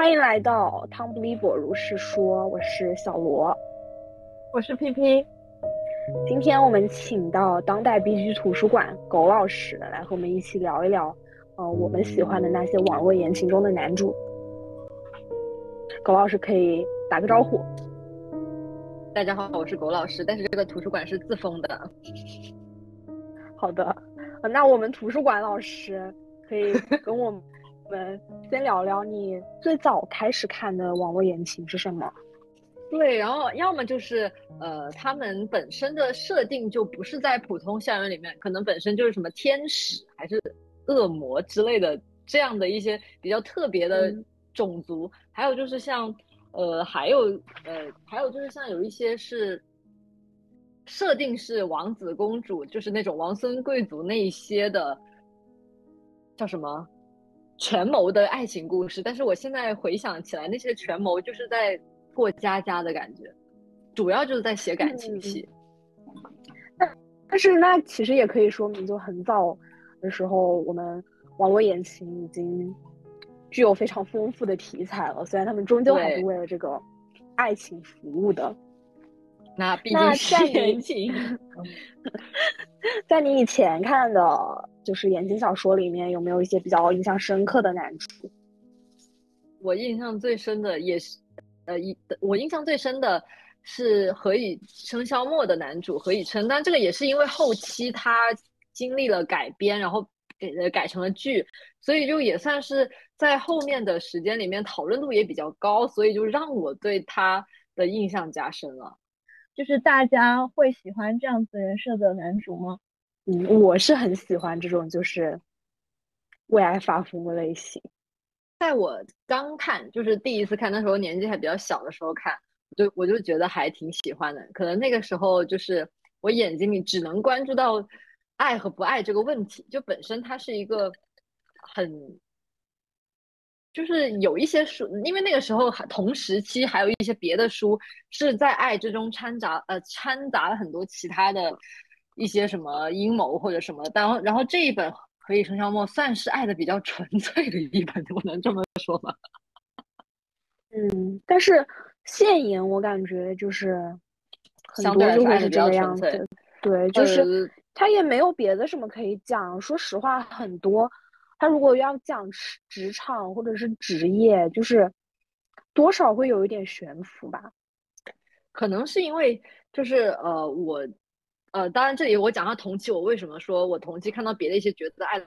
欢迎来到汤不离博如是说，我是小罗，我是 P P。今天我们请到当代 B G 图书馆狗老师来和我们一起聊一聊，呃，我们喜欢的那些网络言情中的男主。狗老师可以打个招呼。大家好，我是狗老师，但是这个图书馆是自封的。好的，那我们图书馆老师可以跟我们先聊聊你最早开始看的网络言情是什么？对，然后要么就是呃，他们本身的设定就不是在普通校园里面，可能本身就是什么天使还是恶魔之类的这样的一些比较特别的种族，还有就是像。呃，还有呃，还有就是像有一些是设定是王子公主，就是那种王孙贵族那一些的，叫什么权谋的爱情故事。但是我现在回想起来，那些权谋就是在过家家的感觉，主要就是在写感情戏。但但是那其实也可以说明，就很早的时候，我们网络言情已经。具有非常丰富的题材了，虽然他们终究还是为了这个爱情服务的。那毕竟是言情。在你以前看的，就是言情小说里面，有没有一些比较印象深刻的男主？我印象最深的也是，呃，一我印象最深的是《何以笙箫默》的男主何以琛，但这个也是因为后期他经历了改编，然后给改成了剧，所以就也算是。在后面的时间里面，讨论度也比较高，所以就让我对他的印象加深了。就是大家会喜欢这样子人设的男主吗？嗯，我是很喜欢这种就是为爱发疯的类型。在我刚看，就是第一次看，那时候年纪还比较小的时候看，就我就觉得还挺喜欢的。可能那个时候就是我眼睛里只能关注到爱和不爱这个问题，就本身它是一个很。就是有一些书，因为那个时候同时期还有一些别的书是在爱之中掺杂呃掺杂了很多其他的一些什么阴谋或者什么，但然后这一本《何以笙箫默》算是爱的比较纯 粹的一本，我能这么说吗？嗯，但是现言我感觉就是很多就会是这个样子，对，就是他也没有别的什么可以讲，说实话很多。他如果要讲职职场或者是职业，就是多少会有一点悬浮吧。可能是因为就是呃我呃当然这里我讲到同期，我为什么说我同期看到别的一些角色爱的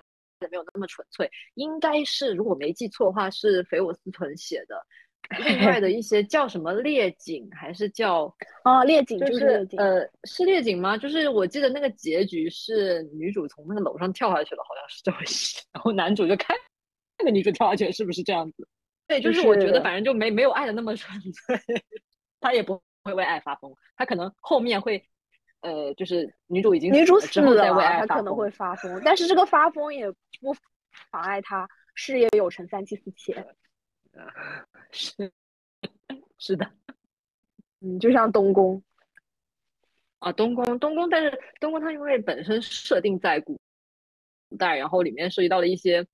没有那么纯粹，应该是如果没记错的话是肥我思屯写的。另外的一些叫什么猎景还是叫啊猎景就是呃是猎景吗？就是我记得那个结局是女主从那个楼上跳下去了，好像是这回事。然后男主就看那个女主跳下去，是不是这样子？对，就是我觉得反正就没没有爱的那么纯粹，他也不会为爱发疯，他可能后面会呃就是女主已经女主死了，她可能会发疯，但是这个发疯也不妨碍他事业有成三妻四妾。是是的，嗯，就像东宫啊，东宫东宫，但是东宫它因为本身设定在古代，然后里面涉及到了一些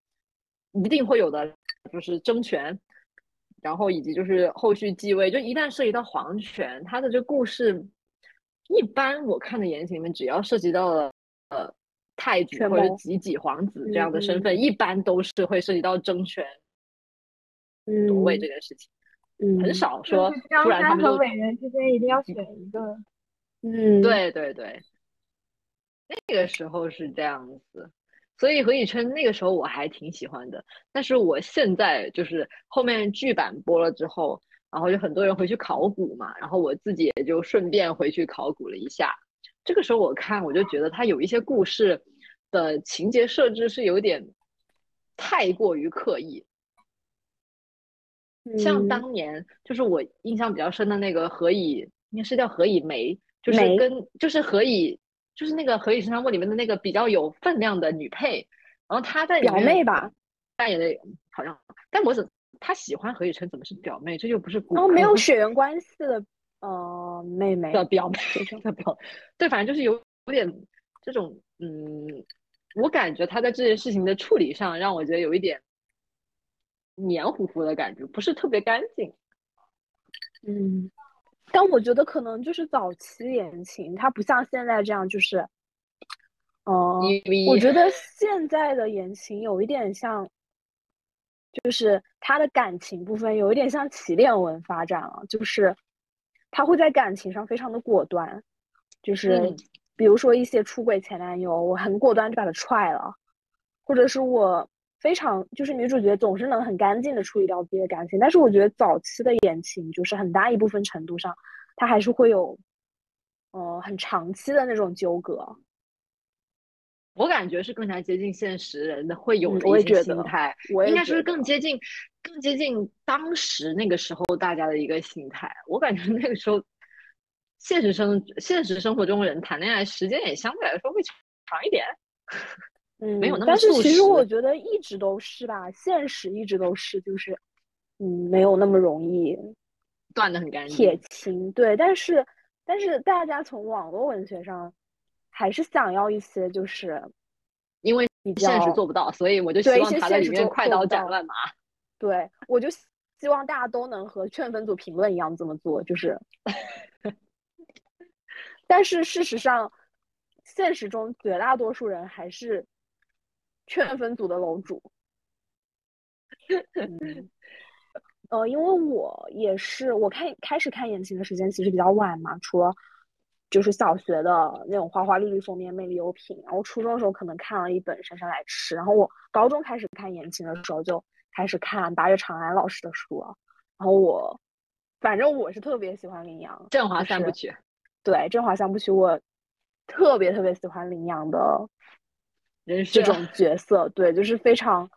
一定会有的，就是争权，然后以及就是后续继位，就一旦涉及到皇权，它的这故事一般我看的言情里面，只要涉及到了呃太子或者几几皇子这样的身份，一般都是会涉及到争权。夺位这件事情，嗯，很少说突然他们和伟人之间一定要选一个，嗯，对对对，那个时候是这样子，所以何以琛那个时候我还挺喜欢的，但是我现在就是后面剧版播了之后，然后就很多人回去考古嘛，然后我自己也就顺便回去考古了一下，这个时候我看我就觉得他有一些故事的情节设置是有点太过于刻意。像当年就是我印象比较深的那个何以，应该是叫何以梅，就是跟就是何以，就是那个何以笙箫默里面的那个比较有分量的女配，然后她在表妹吧。扮演的，好像，但我怎他喜欢何以琛怎么是表妹？这就不是哦，没有血缘关系的呃妹妹的表妹的表，对，反正就是有有点这种嗯，我感觉他在这件事情的处理上让我觉得有一点。黏糊糊的感觉，不是特别干净。嗯，但我觉得可能就是早期言情，它不像现在这样，就是，哦，我觉得现在的言情有一点像，就是他的感情部分有一点像起恋文发展了，就是他会在感情上非常的果断，就是比如说一些出轨前男友，我很果断就把他踹了，或者是我。非常就是女主角总是能很干净的处理掉自己的感情，但是我觉得早期的言情就是很大一部分程度上，他还是会有，呃，很长期的那种纠葛。我感觉是更加接近现实人的会有的一些心态，应该是更接近更接近当时那个时候大家的一个心态。我感觉那个时候，现实生现实生活中人谈恋爱时间也相对来说会长一点。嗯，没有那么但是其实我觉得一直都是吧，现实一直都是，就是，嗯，没有那么容易断的很干净。铁青对，但是但是大家从网络文学上还是想要一些，就是因为现实做不到，所以我就希望他在里面快刀斩乱麻。对，我就希望大家都能和劝分组评论一样这么做，就是。但是事实上，现实中绝大多数人还是。劝分组的楼主，呃，因为我也是，我看开始看言情的时间其实比较晚嘛，除了就是小学的那种花花绿绿封面魅力优品，然后初中的时候可能看了一本《姗姗来迟》，然后我高中开始看言情的时候就开始看八月长安老师的书了，然后我反正我是特别喜欢林阳，振华三部曲，对，振华三部曲我特别特别喜欢林阳的。这种角色，对，就是非常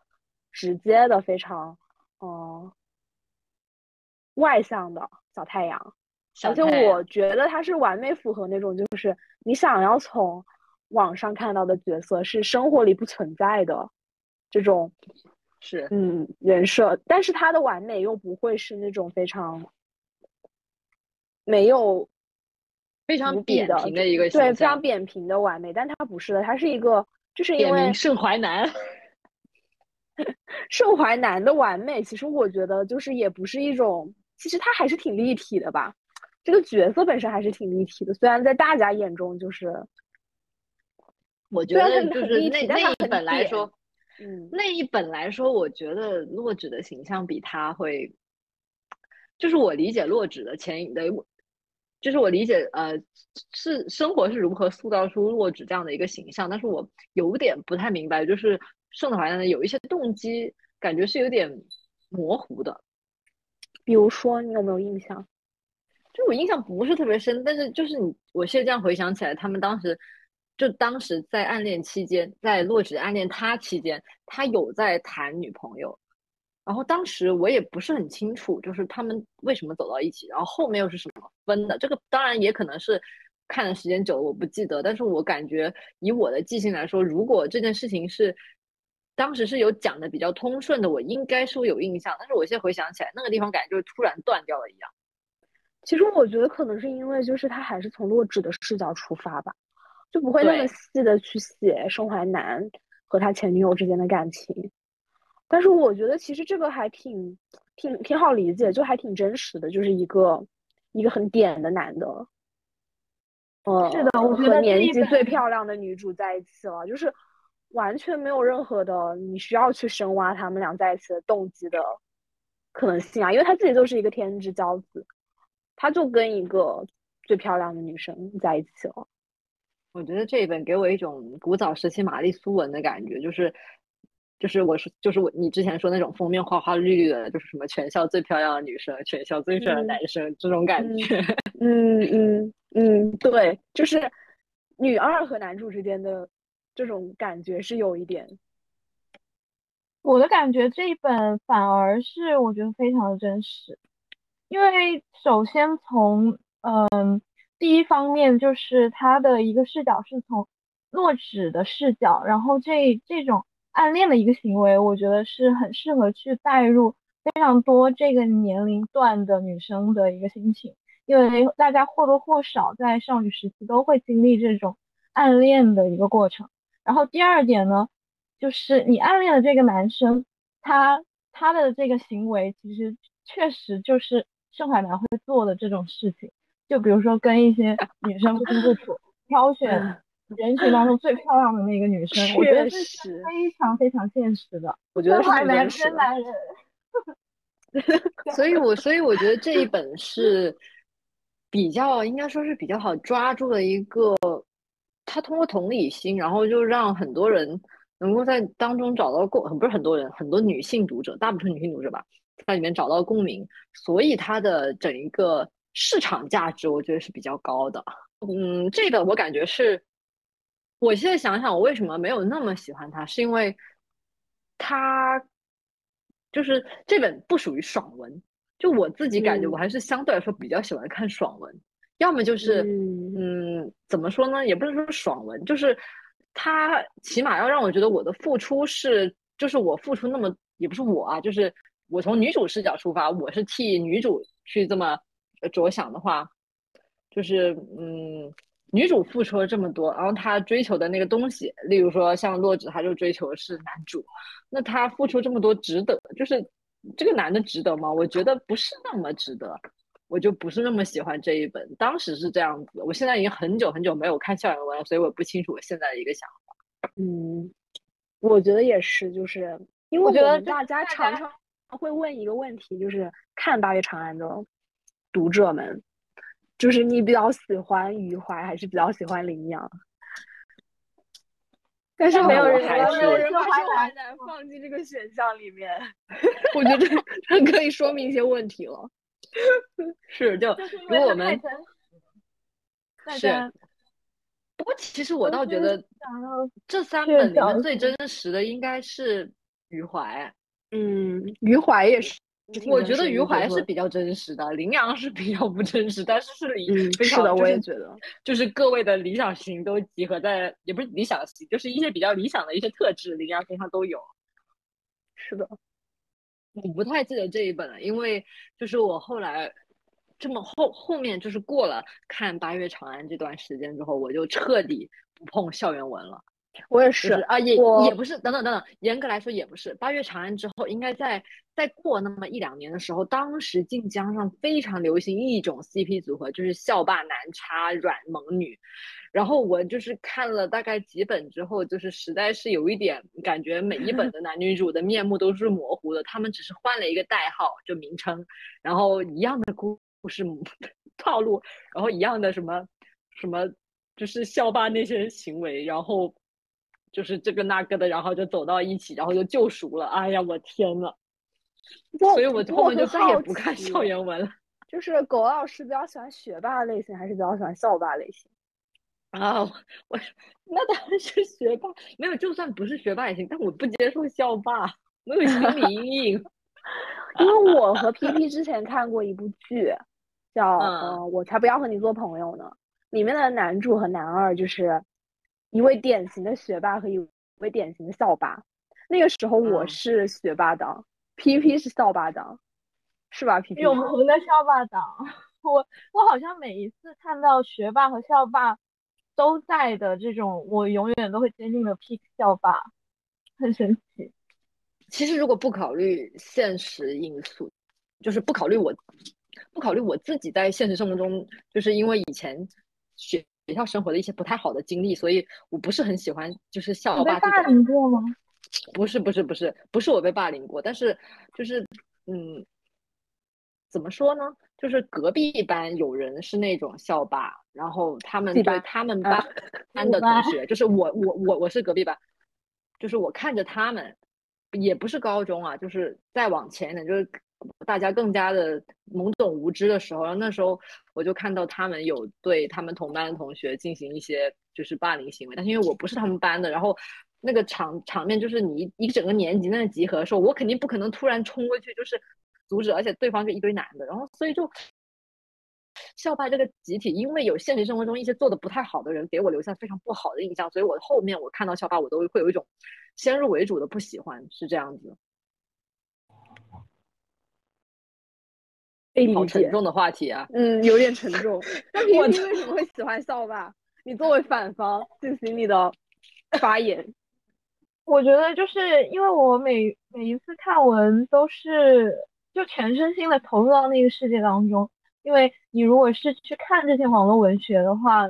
直接的，非常嗯外向的小太阳，而且我觉得他是完美符合那种，就是你想要从网上看到的角色是生活里不存在的这种是嗯人设，但是他的完美又不会是那种非常没有非常扁平的一个对非常扁平的完美，但他不是的，他是一个。就是因为盛淮南，盛淮南的完美，其实我觉得就是也不是一种，其实他还是挺立体的吧。这个角色本身还是挺立体的，虽然在大家眼中就是，我觉得就是那那一本来说，嗯，那一本来说，我觉得洛枳的形象比他会，就是我理解洛枳的前的。就是我理解，呃，是生活是如何塑造出洛枳这样的一个形象，但是我有点不太明白，就是盛的怀呢有一些动机，感觉是有点模糊的。比如说，你有没有印象？就我印象不是特别深，但是就是你，我现在这样回想起来，他们当时就当时在暗恋期间，在洛枳暗恋他期间，他有在谈女朋友。然后当时我也不是很清楚，就是他们为什么走到一起，然后后面又是什么分的。这个当然也可能是看的时间久了，我不记得。但是我感觉以我的记性来说，如果这件事情是当时是有讲的比较通顺的，我应该是会有印象。但是我现在回想起来，那个地方感觉就是突然断掉了一样。其实我觉得可能是因为就是他还是从洛枳的视角出发吧，就不会那么细的去写盛淮南和他前女友之间的感情。但是我觉得其实这个还挺挺挺好理解，就还挺真实的，就是一个一个很点的男的，嗯，是的，我觉得年纪最漂亮的女主在一起了，就是完全没有任何的你需要去深挖他们俩在一起的动机的可能性啊，因为他自己就是一个天之骄子，他就跟一个最漂亮的女生在一起了。我觉得这一本给我一种古早时期玛丽苏文的感觉，就是。就是我是就是我你之前说那种封面花花绿绿的，就是什么全校最漂亮的女生，全校最帅的男生这种感觉。嗯嗯嗯，对，就是女二和男主之间的这种感觉是有一点。我的感觉这一本反而是我觉得非常的真实，因为首先从嗯第一方面就是他的一个视角是从洛枳的视角，然后这这种。暗恋的一个行为，我觉得是很适合去带入非常多这个年龄段的女生的一个心情，因为大家或多或少在少女时期都会经历这种暗恋的一个过程。然后第二点呢，就是你暗恋的这个男生，他他的这个行为其实确实就是盛海男会做的这种事情，就比如说跟一些 女生不清不楚，挑选人群当中最漂亮的那个女生，我觉得是非常非常现实的。我觉得是男真男人。所以，我所以我觉得这一本是比较应该说是比较好抓住的一个，他通过同理心，然后就让很多人能够在当中找到共，不是很多人，很多女性读者，大部分女性读者吧，在里面找到共鸣，所以它的整一个市场价值，我觉得是比较高的。嗯，这个我感觉是，我现在想想，我为什么没有那么喜欢它，是因为它。就是这本不属于爽文，就我自己感觉，我还是相对来说比较喜欢看爽文，要么就是嗯，怎么说呢，也不是说爽文，就是它起码要让我觉得我的付出是，就是我付出那么，也不是我啊，就是我从女主视角出发，我是替女主去这么着想的话，就是嗯。女主付出了这么多，然后她追求的那个东西，例如说像洛枳，她就追求的是男主，那他付出这么多值得？就是这个男的值得吗？我觉得不是那么值得，我就不是那么喜欢这一本。当时是这样子，我现在已经很久很久没有看校园文了，所以我不清楚我现在的一个想法。嗯，我觉得也是，就是因为我觉得大家常常会问一个问题，就是看《八月长安》的读者们。就是你比较喜欢余淮，还是比较喜欢林阳？但是没有人，没有人把淮南放进这个选项里面。我觉得这可以说明一些问题了。是，就如果我们是，不过其实我倒觉得这三本里面最真实的应该是余淮。嗯，余淮也是。我觉得余淮是比较真实的，林羊是比较不真实，但是是 理是的，我也觉得，就是各位的理想型都集合在，也不是理想型，就是一些比较理想的一些特质，林羊身上都有。是的，我不太记得这一本了，因为就是我后来这么后后面就是过了看《八月长安》这段时间之后，我就彻底不碰校园文了。我也是啊，也也不是，等等等等，严格来说也不是。八月长安之后，应该在再过那么一两年的时候，当时晋江上非常流行一种 CP 组合，就是校霸男插软萌女。然后我就是看了大概几本之后，就是实在是有一点感觉，每一本的男女主的面目都是模糊的，他们只是换了一个代号，就名称，然后一样的故事 套路，然后一样的什么什么，就是校霸那些行为，然后。就是这个那个的，然后就走到一起，然后就救赎了。哎呀，我天呐！所以我后面就再也不看校园文了。就是狗老师比较喜欢学霸类型，还是比较喜欢校霸类型？啊，我那当然是学霸。没有，就算不是学霸也行，但我不接受校霸，没有心理阴影。因为我和 P P 之前看过一部剧，叫《呃我才不要和你做朋友呢》，里面的男主和男二就是。一位典型的学霸和一位典型的校霸，那个时候我是学霸党，P P 是校霸党，是吧？P P 永恒的校霸党，我我好像每一次看到学霸和校霸都在的这种，我永远都会坚定的 pick 校霸，很神奇。其实如果不考虑现实因素，就是不考虑我，不考虑我自己在现实生活中，就是因为以前学。学校生活的一些不太好的经历，所以我不是很喜欢就是校霸。被霸凌过吗？不是不是不是不是我被霸凌过，但是就是嗯，怎么说呢？就是隔壁班有人是那种校霸，然后他们对他们班班的同学，就是我我我我是隔壁班，就是我看着他们，也不是高中啊，就是再往前一点，就是。大家更加的懵懂无知的时候，然后那时候我就看到他们有对他们同班的同学进行一些就是霸凌行为，但是因为我不是他们班的，然后那个场场面就是你一整个年级在那集合的时候，我肯定不可能突然冲过去就是阻止，而且对方是一堆男的，然后所以就校霸这个集体，因为有现实生活中一些做的不太好的人给我留下非常不好的印象，所以我后面我看到校霸我都会有一种先入为主的不喜欢，是这样子。好沉重的话题啊，嗯，有点沉重。那 平平为什么会喜欢校霸？你作为反方进行你的发言。我觉得就是因为我每每一次看文都是就全身心的投入到那个世界当中，因为你如果是去看这些网络文学的话，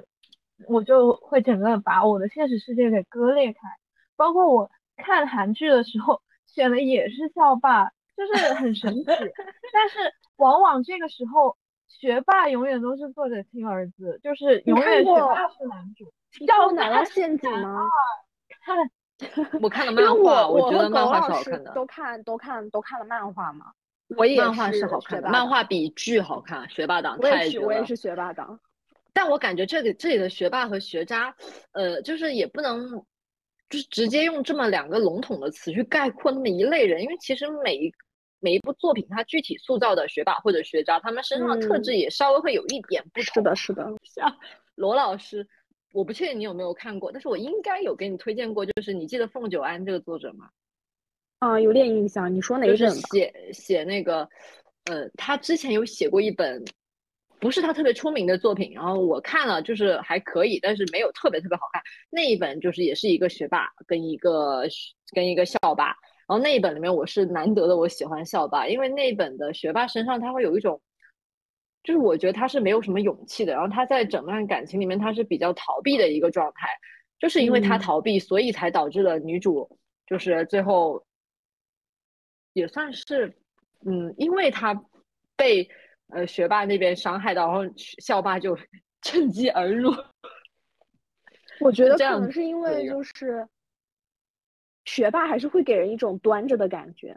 我就会整个把我的现实世界给割裂开。包括我看韩剧的时候选的也是校霸，就是很神奇。但是往往这个时候，学霸永远都是作者亲儿子，就是永远学霸是男主。叫我难道陷阱吗？看。我看了 漫画，我觉得漫画是好看的。都看都看都看了漫画吗？我也漫画是好看的，漫画比剧好看。学霸党太绝了。我也是学霸党，但我感觉这里这里的学霸和学渣，呃，就是也不能就是直接用这么两个笼统的词去概括那么一类人，因为其实每一每一部作品它具体塑造的学霸或者学渣，他们身上的特质也稍微会有一点不同。是的，是的，像罗老师。我不确定你有没有看过，但是我应该有给你推荐过。就是你记得凤九安这个作者吗？啊，有点印象。你说哪一本？写写那个，呃，他之前有写过一本，不是他特别出名的作品。然后我看了，就是还可以，但是没有特别特别好看。那一本就是也是一个学霸跟一个跟一个校霸。然后那一本里面，我是难得的我喜欢校霸，因为那一本的学霸身上他会有一种。就是我觉得他是没有什么勇气的，然后他在整段感情里面他是比较逃避的一个状态，就是因为他逃避，所以才导致了女主就是最后也算是嗯，因为他被呃学霸那边伤害到，然后校霸就 趁机而入。我觉得可能是因为就是学霸还是会给人一种端着的感觉，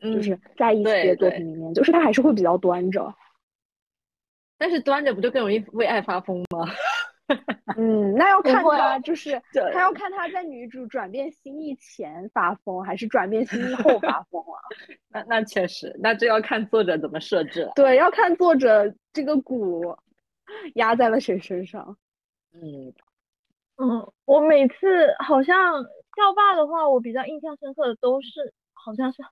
就是在一些作品里面，就是他还是会比较端着。但是端着不就更容易为爱发疯吗？嗯，那要看他，就是他要看他在女主转变心意前发疯，还是转变心意后发疯了。那那确实，那这要看作者怎么设置了。对，要看作者这个鼓压在了谁身上。嗯嗯，我每次好像校霸的话，我比较印象深刻的都是好像是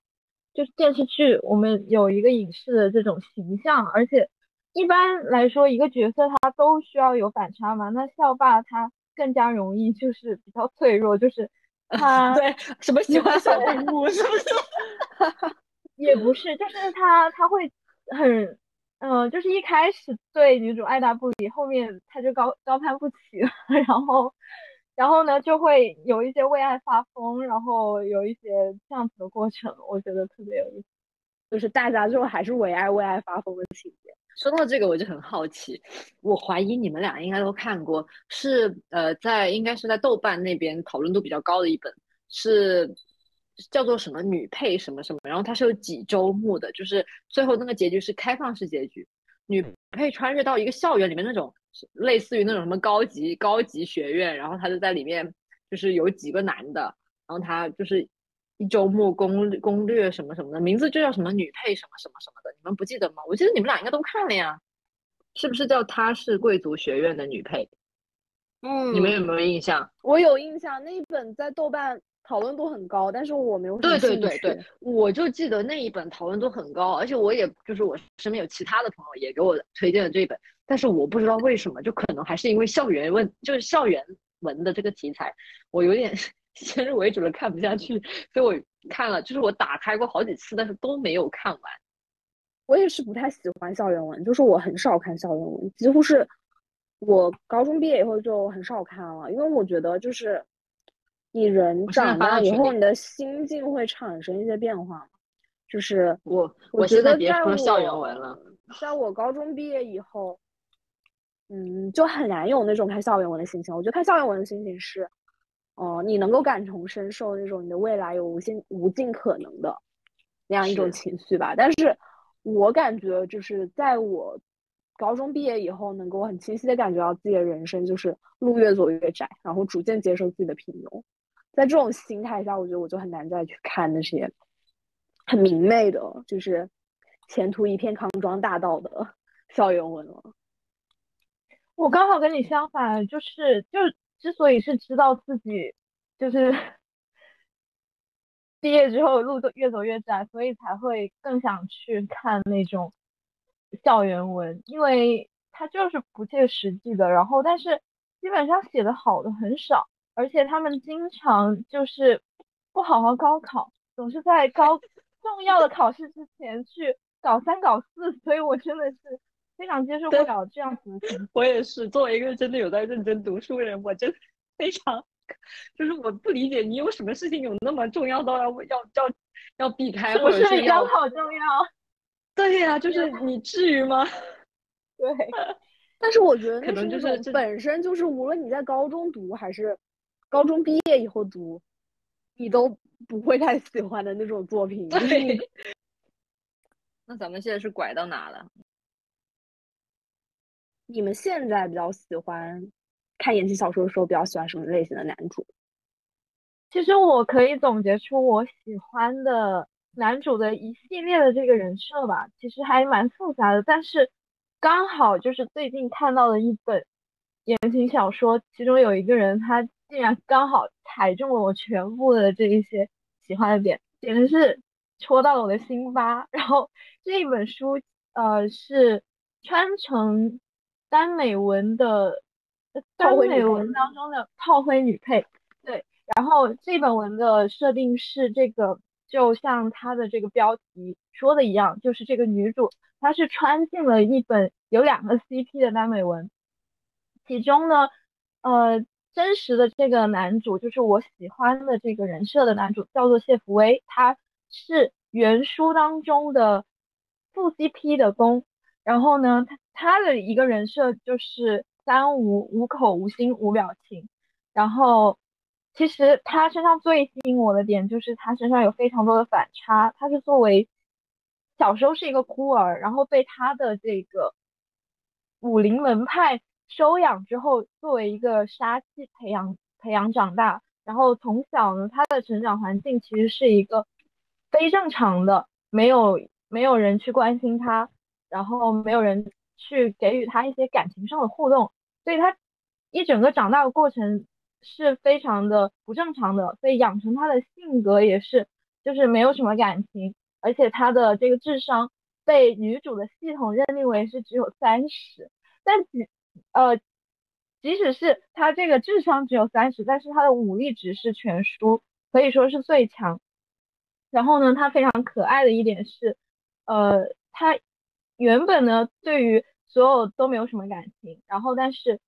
就是电视剧，我们有一个影视的这种形象，而且。一般来说，一个角色他都需要有反差嘛。那校霸他更加容易就是比较脆弱，就是 他对什么喜欢小动物是不是？也不是，就是他他会很嗯，就是一开始对女主爱答不理，后面他就高高攀不起了，然后然后呢就会有一些为爱发疯，然后有一些这样子的过程，我觉得特别有意思。就是大家最后还是为爱为爱发疯的情节。说到这个，我就很好奇，我怀疑你们俩应该都看过，是呃，在应该是在豆瓣那边讨论度比较高的一本，是叫做什么女配什么什么，然后它是有几周目的，就是最后那个结局是开放式结局，女配穿越到一个校园里面那种，类似于那种什么高级高级学院，然后他就在里面，就是有几个男的，然后他就是。一周目攻攻略什么什么的，名字就叫什么女配什么什么什么的，你们不记得吗？我记得你们俩应该都看了呀，是不是叫她是贵族学院的女配？嗯，你们有没有印象？我有印象，那一本在豆瓣讨论度很高，但是我没有。对对对对，我就记得那一本讨论度很高，而且我也就是我身边有其他的朋友也给我推荐了这一本，但是我不知道为什么，就可能还是因为校园问，就是校园文的这个题材，我有点。先入为主的看不下去，所以我看了，就是我打开过好几次，但是都没有看完。我也是不太喜欢校园文，就是我很少看校园文，几乎是我高中毕业以后就很少看了，因为我觉得就是你人长大以后，你的心境会产生一些变化。就是我，我觉得别说校园文了，在我高中毕业以后，嗯，就很难有那种看校园文的心情。我觉得看校园文的心情是。哦，你能够感同身受那种你的未来有无限无尽可能的那样一种情绪吧。但是，我感觉就是在我高中毕业以后，能够很清晰的感觉到自己的人生就是路越走越窄，然后逐渐接受自己的平庸。在这种心态下，我觉得我就很难再去看那些很明媚的，就是前途一片康庄大道的 校园文了。我刚好跟你相反，就是就。之所以是知道自己就是 毕业之后路都越走越窄，所以才会更想去看那种校园文，因为它就是不切实际的。然后，但是基本上写的好的很少，而且他们经常就是不好好高考，总是在高重要的考试之前去搞三搞四，所以我真的是非常接受不了这样子的情况。我也是，作为一个真的有在认真读书的人，我真的非常，就是我不理解你有什么事情有那么重要到要要要要避开，或者是比高考重要？对呀，就是你至于吗？对。但是我觉得可能就是本身就是无论你在高中读还是高中毕业以后读，你都不会太喜欢的那种作品。对。那咱们现在是拐到哪了？你们现在比较喜欢看言情小说的时候，比较喜欢什么类型的男主？其实我可以总结出我喜欢的男主的一系列的这个人设吧，其实还蛮复杂的，但是。刚好就是最近看到的一本言情小说，其中有一个人，他竟然刚好踩中了我全部的这一些喜欢的点，简直是戳到了我的心巴。然后这一本书，呃，是穿成耽美文的耽美文当中的炮灰女配。对，然后这本文的设定是这个，就像它的这个标题说的一样，就是这个女主。她是穿进了一本有两个 CP 的耽美文，其中呢，呃，真实的这个男主就是我喜欢的这个人设的男主，叫做谢福威，他是原书当中的副 CP 的攻。然后呢，他他的一个人设就是三无无口无心无表情。然后其实他身上最吸引我的点就是他身上有非常多的反差，他是作为。小时候是一个孤儿，然后被他的这个武林门派收养之后，作为一个杀气培养培养长大。然后从小呢，他的成长环境其实是一个非正常的，没有没有人去关心他，然后没有人去给予他一些感情上的互动，所以他一整个长大的过程是非常的不正常的，所以养成他的性格也是就是没有什么感情。而且他的这个智商被女主的系统认定为是只有三十，但即呃，即使是他这个智商只有三十，但是他的武力值是全书，可以说是最强。然后呢，他非常可爱的一点是，呃，他原本呢对于所有都没有什么感情，然后但是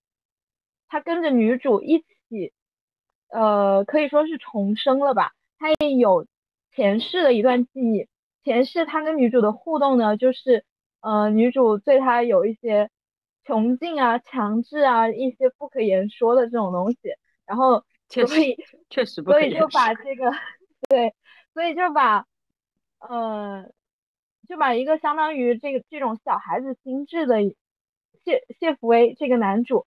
他跟着女主一起，呃，可以说是重生了吧，他也有前世的一段记忆。前世他跟女主的互动呢，就是，呃，女主对他有一些穷尽啊、强制啊一些不可言说的这种东西，然后 所以确实，所以就把 这个，对，所以就把，呃，就把一个相当于这个这种小孩子心智的谢谢福威这个男主，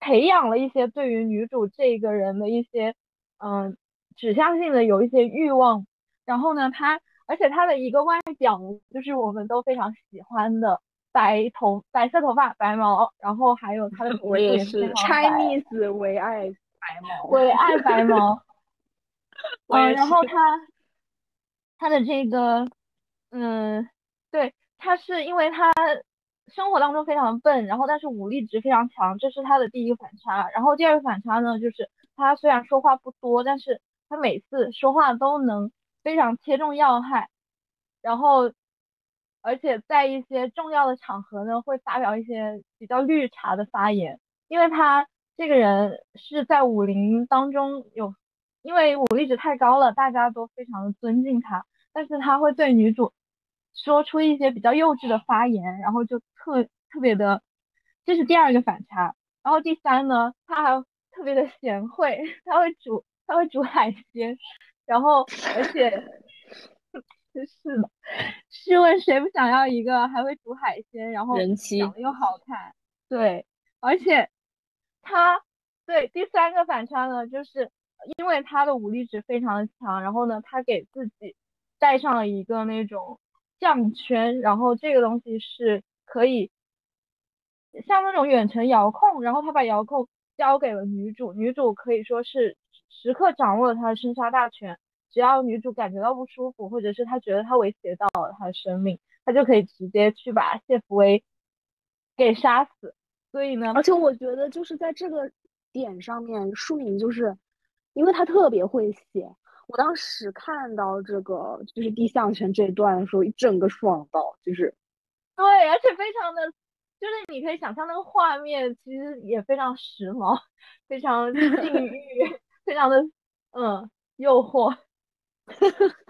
培养了一些对于女主这个人的一些，嗯，指向性的有一些欲望。然后呢，他而且他的一个外表就是我们都非常喜欢的白头白色头发白毛，然后还有他的 我也是 Chinese 唯爱白毛唯爱白毛，嗯，然后他他的这个嗯，对，他是因为他生活当中非常笨，然后但是武力值非常强，这是他的第一个反差。然后第二个反差呢，就是他虽然说话不多，但是他每次说话都能。非常切中要害，然后，而且在一些重要的场合呢，会发表一些比较绿茶的发言。因为他这个人是在武林当中有，因为武力值太高了，大家都非常的尊敬他。但是他会对女主说出一些比较幼稚的发言，然后就特特别的，这是第二个反差。然后第三呢，他还特别的贤惠，他会煮他会煮海鲜。然后，而且是的，试问谁不想要一个还会煮海鲜，然后长得又好看？对，而且他对第三个反差呢，就是因为他的武力值非常的强，然后呢，他给自己带上了一个那种项圈，然后这个东西是可以像那种远程遥控，然后他把遥控交给了女主，女主可以说是。时刻掌握了他的生杀大权，只要女主感觉到不舒服，或者是她觉得她威胁到了她的生命，她就可以直接去把谢福威给杀死。所以呢，而且我觉得就是在这个点上面，书名就是因为他特别会写。我当时看到这个就是地项圈这一段的时候，一整个爽到，就是对，而且非常的，就是你可以想象那个画面，其实也非常时髦，非常 禁欲，非常的嗯诱惑。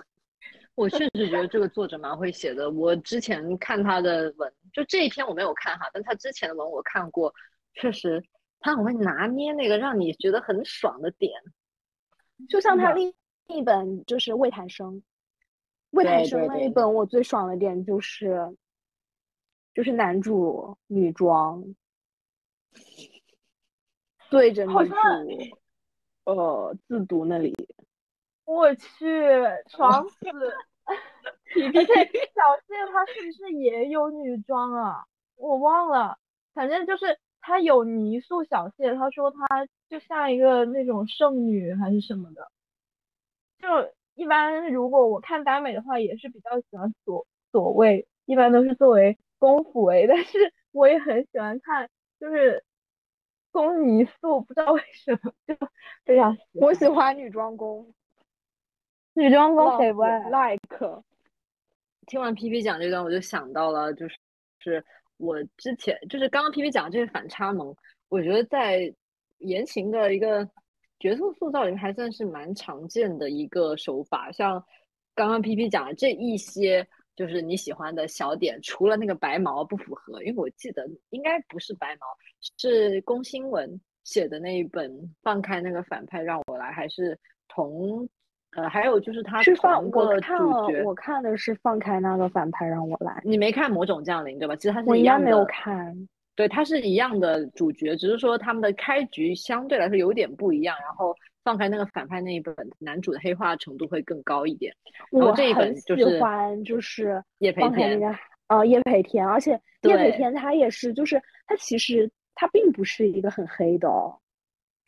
我确实觉得这个作者蛮会写的。我之前看他的文，就这一篇我没有看哈，但他之前的文我看过，确实他很会拿捏那个让你觉得很爽的点，就像他另一本就是《魏谈生》，《魏谈生》那一本我最爽的点就是，就是男主女装对着女主，呃，自读那里。我去，爽死！皮皮，小谢他是不是也有女装啊？我忘了，反正就是他有泥塑小谢，他说他就像一个那种圣女还是什么的。就一般如果我看耽美的话，也是比较喜欢所所谓，一般都是作为公辅为，但是我也很喜欢看，就是宫泥塑，不知道为什么就非常喜欢。我喜欢女装宫。女装宫谁不爱？Like，听完 P P 讲这段，我就想到了，就是是我之前就是刚刚 P P 讲这些反差萌，我觉得在言情的一个角色塑造里面还算是蛮常见的一个手法。像刚刚 P P 讲的这一些，就是你喜欢的小点，除了那个白毛不符合，因为我记得应该不是白毛，是龚新文写的那一本《放开那个反派让我来》，还是同。呃，还有就是他是放我看了，我看的是放开那个反派让我来。你没看《魔种降临》对吧？其实他是我应该没有看。对，他是一样的主角，只是说他们的开局相对来说有点不一样。然后放开那个反派那一本，男主的黑化程度会更高一点。我这一本喜欢就是叶培田那个呃叶培天，而且叶培天他也是，就是他其实他并不是一个很黑的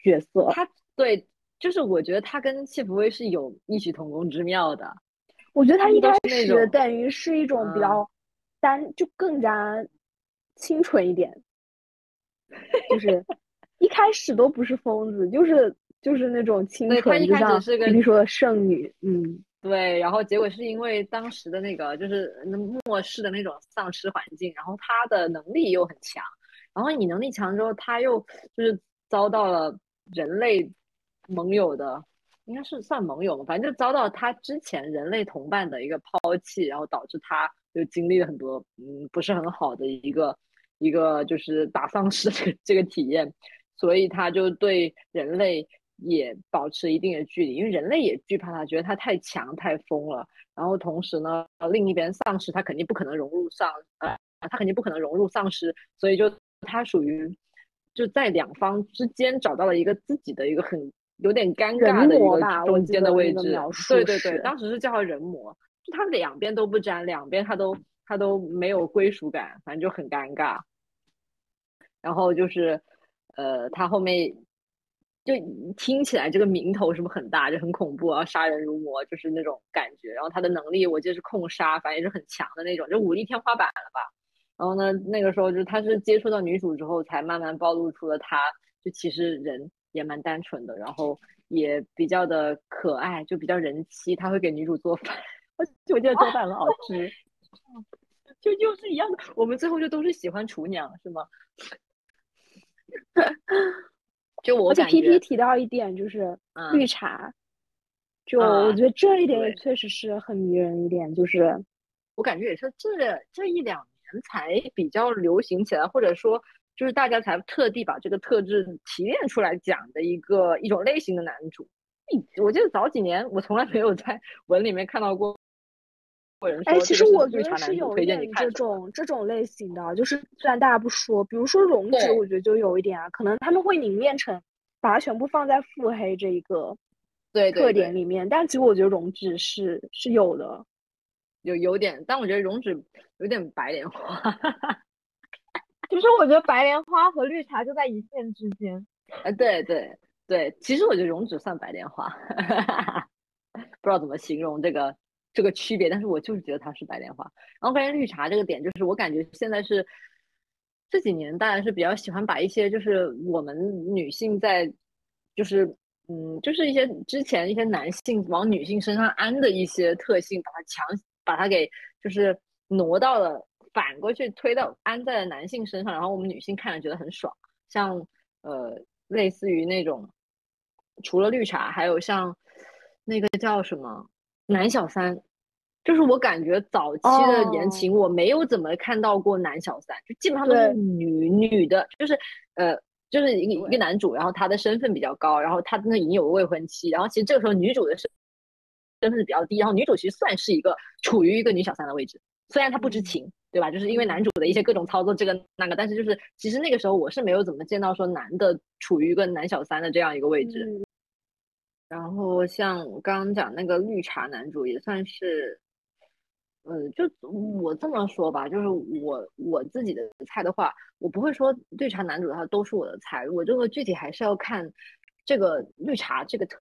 角色。他对。就是我觉得他跟谢福威是有异曲同工之妙的。我觉得他一开始等于是一种比较单，就更加清纯一点，就是一开始都不是疯子，就是就是那种清纯，就像比如说剩女，嗯，对。然后结果是因为当时的那个就是末世的那种丧尸环境，然后他的能力又很强，然后你能力强之后，他又就是遭到了人类。盟友的应该是算盟友嘛，反正就遭到他之前人类同伴的一个抛弃，然后导致他就经历了很多嗯不是很好的一个一个就是打丧尸这个这个体验，所以他就对人类也保持一定的距离，因为人类也惧怕他，觉得他太强太疯了。然后同时呢，另一边丧尸他肯定不可能融入丧呃他肯定不可能融入丧尸，所以就他属于就在两方之间找到了一个自己的一个很。有点尴尬的一个中间的位置，对对对，当时是叫他人魔，就他两边都不沾，两边他都他都没有归属感，反正就很尴尬。然后就是，呃，他后面就听起来这个名头是不是很大，就很恐怖啊，杀人如魔，就是那种感觉。然后他的能力我记得是控杀，反正也是很强的那种，就武力天花板了吧。然后呢，那个时候就是他是接触到女主之后，才慢慢暴露出了他就其实人。也蛮单纯的，然后也比较的可爱，就比较人妻。他会给女主做饭，我我觉得做饭很好吃，就又是一样的。我们最后就都是喜欢厨娘，是吗？就我感觉 P P 提到一点就是绿茶，就我觉得这一点也确实是很迷人一点，就是我感觉也是这这一两年才比较流行起来，或者说。就是大家才特地把这个特质提炼出来讲的一个一种类型的男主。我记得早几年我从来没有在 文里面看到过哎，其实我觉得是有一点这种这种类型的，就是虽然大家不说，比如说容止，我觉得就有一点啊，可能他们会凝练成把它全部放在腹黑这一个对特点里面，但其实我觉得容止是是有的，有有点，但我觉得容止有点白莲花。其实我觉得白莲花和绿茶就在一线之间。哎，对对对，其实我觉得荣止算白莲花，不知道怎么形容这个这个区别，但是我就是觉得它是白莲花。然后关于绿茶这个点，就是我感觉现在是这几年大家是比较喜欢把一些就是我们女性在就是嗯，就是一些之前一些男性往女性身上安的一些特性，把它强把它给就是挪到了反过去推到安在了男性身上，然后我们女性看了觉得很爽，像呃类似于那种除了绿茶，还有像那个叫什么男小三。就是我感觉早期的言情，我没有怎么看到过男小三，就基本上都是女女的，就是呃，就是一个一个男主，然后他的身份比较高，然后他那已经有个未婚妻，然后其实这个时候女主的身身份是比较低，然后女主其实算是一个处于一个女小三的位置，虽然她不知情，对吧？就是因为男主的一些各种操作，这个那个，但是就是其实那个时候我是没有怎么见到说男的处于一个男小三的这样一个位置。然后像我刚刚讲那个绿茶男主也算是。呃，就我这么说吧，就是我我自己的菜的话，我不会说绿茶男主他都是我的菜，我这个具体还是要看这个绿茶这个特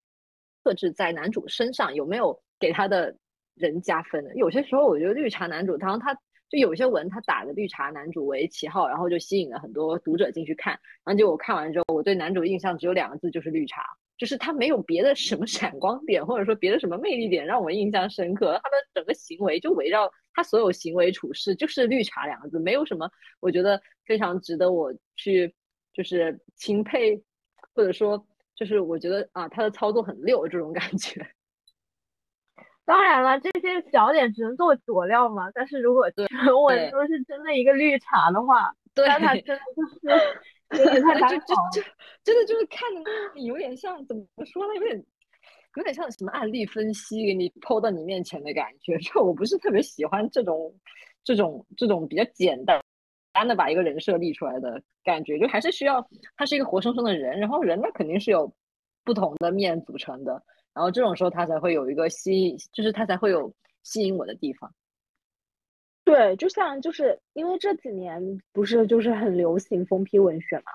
特质在男主身上有没有给他的人加分的。有些时候我觉得绿茶男主，然后他就有些文他打着绿茶男主为旗号，然后就吸引了很多读者进去看，然后结果看完之后，我对男主印象只有两个字，就是绿茶。就是他没有别的什么闪光点，或者说别的什么魅力点让我印象深刻。他的整个行为就围绕他所有行为处事就是“绿茶”两个字，没有什么我觉得非常值得我去就是钦佩，或者说就是我觉得啊他的操作很溜这种感觉。当然了，这些小点只能做佐料嘛。但是如果全文都是真的一个绿茶的话，那他真的就是。就就就真的就是看着你有点像怎么说呢？有点有点像什么案例分析给你抛到你面前的感觉。就我不是特别喜欢这种这种这种比较简单单的把一个人设立出来的感觉。就还是需要他是一个活生生的人，然后人呢肯定是有不同的面组成的，然后这种时候他才会有一个吸引，就是他才会有吸引我的地方。对，就像就是因为这几年不是就是很流行封批文学嘛，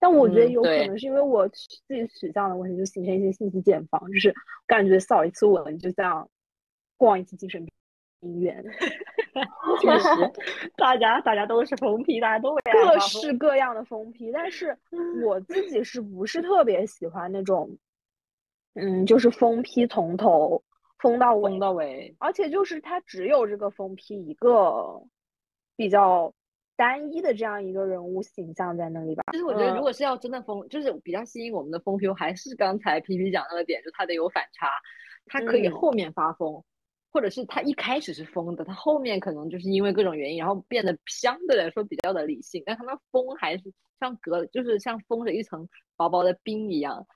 但我觉得有可能是因为我自己取向的问题，就形成一些信息茧房，就是感觉扫一次文就像逛一次精神病院。确实，大家大家都是封批，大家都各式各样的封批，但是我自己是不是特别喜欢那种，嗯，就是封批从头。封到封到尾，而且就是他只有这个封批一个比较单一的这样一个人物形象在那里吧。其实我觉得，如果是要真的封，就是比较吸引我们的封批，还是刚才皮皮讲到的点，就他得有反差，他可以后面发疯，或者是他一开始是疯的，他后面可能就是因为各种原因，然后变得相对来说比较的理性，但他那疯还是像隔，就是像封着一层薄薄的冰一样，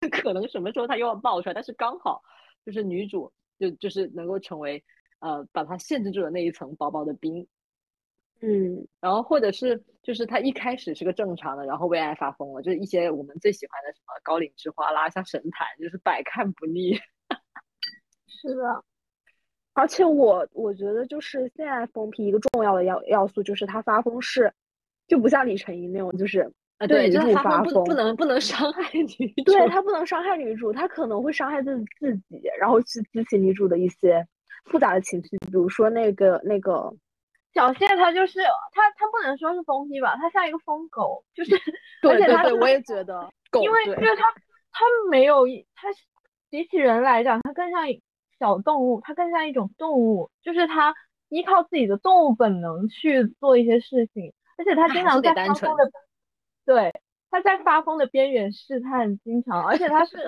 可能什么时候他又要爆出来，但是刚好。就是女主就就是能够成为，呃，把他限制住的那一层薄薄的冰，嗯，然后或者是就是他一开始是个正常的，然后为爱发疯了，就是一些我们最喜欢的什么高岭之花啦，像神坛，就是百看不腻。是的，而且我我觉得就是现在封皮一个重要的要要素就是他发疯是，就不像李晨一那种就是。啊，对，女主发疯不不能不能。伤害女主，对他不能伤害女主，他可能会伤害自自己，然后去激起女主的一些复杂的情绪，比如说那个那个小谢，他就是他他不能说是疯批吧，他像一个疯狗，就是 对对对，我也觉得，因为因为他他没有他比起人来讲，他更像小动物，他更像一种动物，就是他依靠自己的动物本能去做一些事情，而且他经常在发疯的。对，他在发疯的边缘试探，经常，而且他是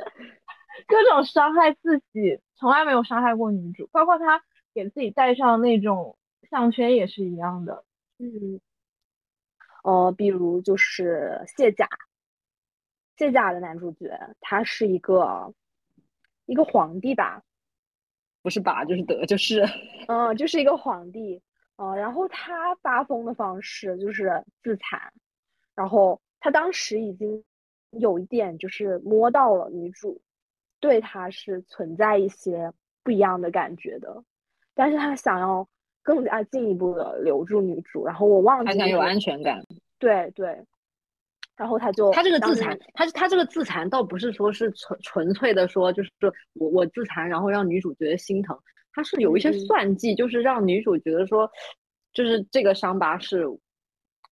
各种伤害自己，从来没有伤害过女主，包括他给自己戴上那种项圈也是一样的。嗯，呃，比如就是卸甲，卸甲的男主角，他是一个一个皇帝吧？不是吧？就是得，就是，嗯，就是一个皇帝，嗯，然后他发疯的方式就是自残，然后。他当时已经有一点就是摸到了女主对他是存在一些不一样的感觉的，但是他想要更加进一步的留住女主，然后我忘记他想有安全感，对对，然后他就他这个自残，他他这个自残倒不是说是纯纯粹的说就是我我自残然后让女主觉得心疼，他是有一些算计，就是让女主觉得说就是这个伤疤是。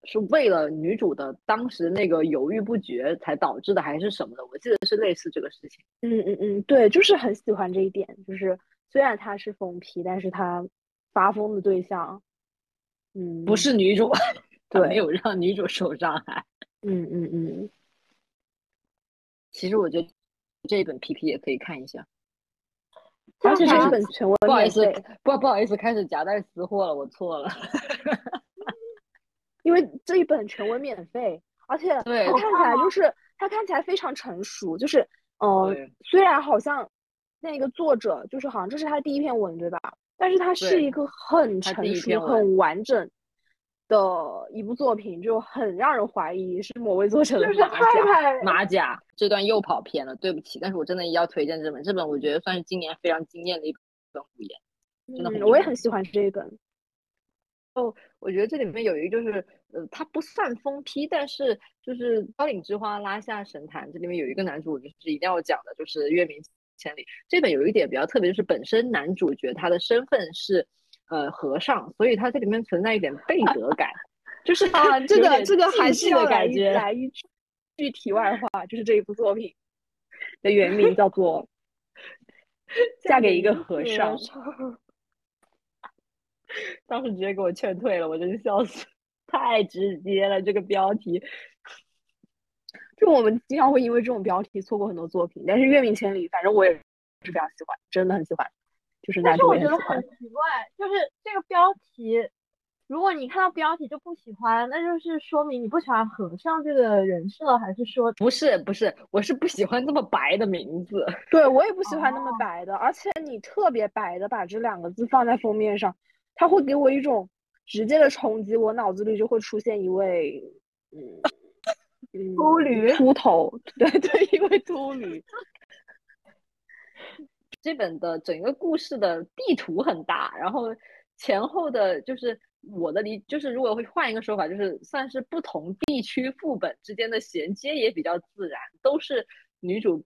是为了女主的当时那个犹豫不决才导致的，还是什么的？我记得是类似这个事情。嗯嗯嗯，对，就是很喜欢这一点，就是虽然他是疯批，但是他发疯的对象，嗯，不是女主，对，没有让女主受伤害。嗯嗯嗯，其实我觉得这一本 PP 也可以看一下，而且这本全文不好意思，不不好意思，开始夹带私货了，我错了。因为这一本全文免费，而且它看起来就是它看起来非常成熟，就是嗯，虽然好像那个作者就是好像这是他第一篇文对吧？但是它是一个很成熟、很完整的一部作品，就很让人怀疑是某位作者的马甲。马甲这段又跑偏了，对不起，但是我真的要推荐这本，这本我觉得算是今年非常惊艳的一本古言，真的，我也很喜欢这一本。哦，我觉得这里面有一个就是，呃，它不算疯批，但是就是《高岭之花》拉下神坛，这里面有一个男主，就是一定要讲的，就是月明千里。这本有一点比较特别，就是本身男主角他的身份是呃和尚，所以他这里面存在一点背 德感，就是啊，这个这个还是的感觉。来一句题外话，就是这一部作品 的原名叫做 《嫁给一个和尚》。当时直接给我劝退了，我真笑死，太直接了这个标题。就我们经常会因为这种标题错过很多作品，但是《月明千里》反正我也是非常喜欢，真的很喜欢。就是但是我觉得很奇怪，就是这个标题，如果你看到标题就不喜欢，那就是说明你不喜欢和尚这个人设，还是说不是不是，我是不喜欢这么白的名字。对我也不喜欢那么白的，而且你特别白的把这两个字放在封面上。他会给我一种直接的冲击，我脑子里就会出现一位，嗯，秃驴，秃头，对对，一位秃驴。这本的整个故事的地图很大，然后前后的，就是我的理，就是如果会换一个说法，就是算是不同地区副本之间的衔接也比较自然，都是女主。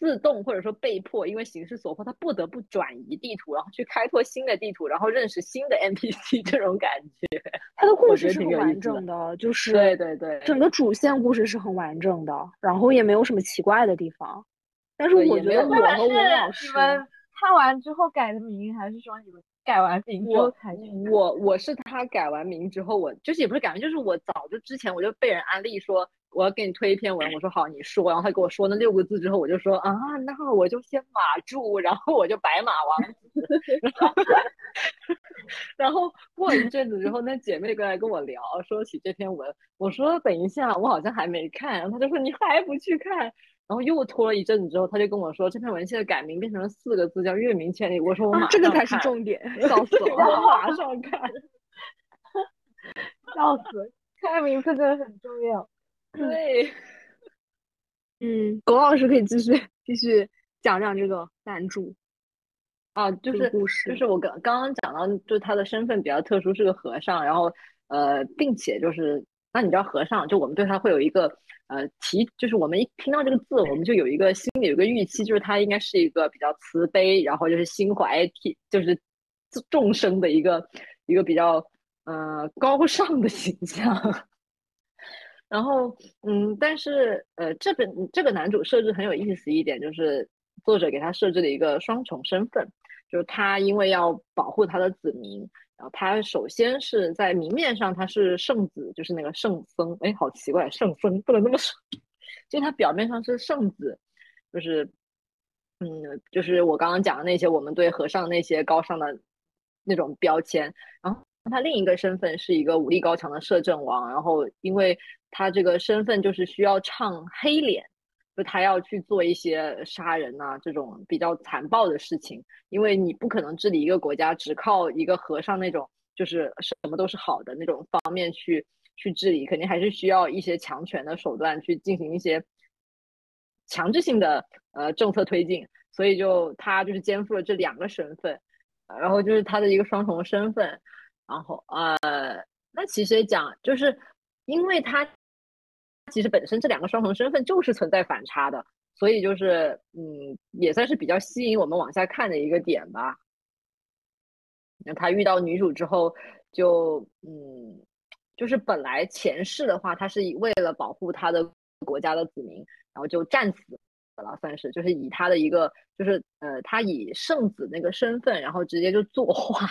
自动或者说被迫，因为形势所迫，他不得不转移地图，然后去开拓新的地图，然后认识新的 NPC，这种感觉。他的故事是很完整的，就是对对对，整个主线故事是很完整的，然后也没有什么奇怪的地方。但是我觉得我和吴老师，你们看完之后改的名，还是说你们改完名之后才？我我是他改完名之后，我就是也不是改名，就是我早就之前我就被人安利说。我要给你推一篇文，我说好，你说。然后他给我说那六个字之后，我就说啊，那我就先码住，然后我就白马王子。然后过一阵子之后，那姐妹过来跟我聊，说起这篇文，我说等一下，我好像还没看。然后他就说你还不去看？然后又拖了一阵子之后，他就跟我说这篇文现在改名变成了四个字，叫月明千里。我说我马上这个才是重点，笑死了，我马上看，笑死，看名字真的很重要。对，嗯，龚老师可以继续继续讲讲这个男主啊，就是故事，就是我刚刚刚讲到，就他的身份比较特殊，是个和尚，然后呃，并且就是，那你知道和尚，就我们对他会有一个呃提，就是我们一听到这个字，我们就有一个心里有个预期，就是他应该是一个比较慈悲，然后就是心怀体，就是众生的一个一个比较呃高尚的形象。然后，嗯，但是，呃，这本这个男主设置很有意思一点，就是作者给他设置了一个双重身份，就是他因为要保护他的子民，然后他首先是在明面上他是圣子，就是那个圣僧，哎，好奇怪，圣僧不能那么说，就他表面上是圣子，就是，嗯，就是我刚刚讲的那些我们对和尚那些高尚的那种标签，然后。他另一个身份是一个武力高强的摄政王，然后因为他这个身份就是需要唱黑脸，就他要去做一些杀人呐这种比较残暴的事情，因为你不可能治理一个国家只靠一个和尚那种就是什么都是好的那种方面去去治理，肯定还是需要一些强权的手段去进行一些强制性的呃政策推进，所以就他就是肩负了这两个身份，然后就是他的一个双重身份。然后呃，那其实讲，就是因为他其实本身这两个双重身份就是存在反差的，所以就是嗯，也算是比较吸引我们往下看的一个点吧。那他遇到女主之后，就嗯，就是本来前世的话，他是为了保护他的国家的子民，然后就战死了，算是就是以他的一个就是呃，他以圣子那个身份，然后直接就作画，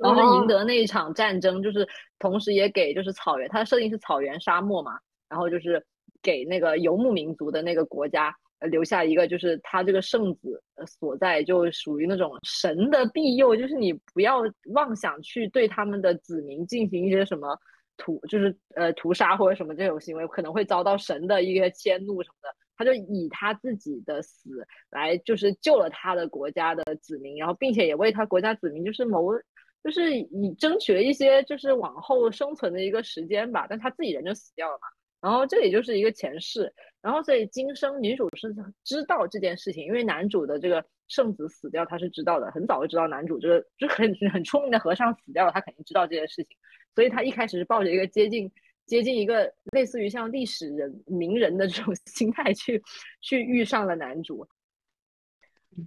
然后赢得那一场战争，就是同时也给就是草原，它的设定是草原沙漠嘛，然后就是给那个游牧民族的那个国家。呃，留下一个就是他这个圣子所在，就属于那种神的庇佑，就是你不要妄想去对他们的子民进行一些什么屠，就是呃屠杀或者什么这种行为，可能会遭到神的一些迁怒什么的。他就以他自己的死来，就是救了他的国家的子民，然后并且也为他国家子民就是谋，就是以争取了一些就是往后生存的一个时间吧。但他自己人就死掉了嘛。然后这里就是一个前世，然后所以今生女主是知道这件事情，因为男主的这个圣子死掉，他是知道的，很早就知道男主这个就很 很出名的和尚死掉了，他肯定知道这件事情，所以他一开始是抱着一个接近接近一个类似于像历史人名人的这种 心态去去遇上了男主。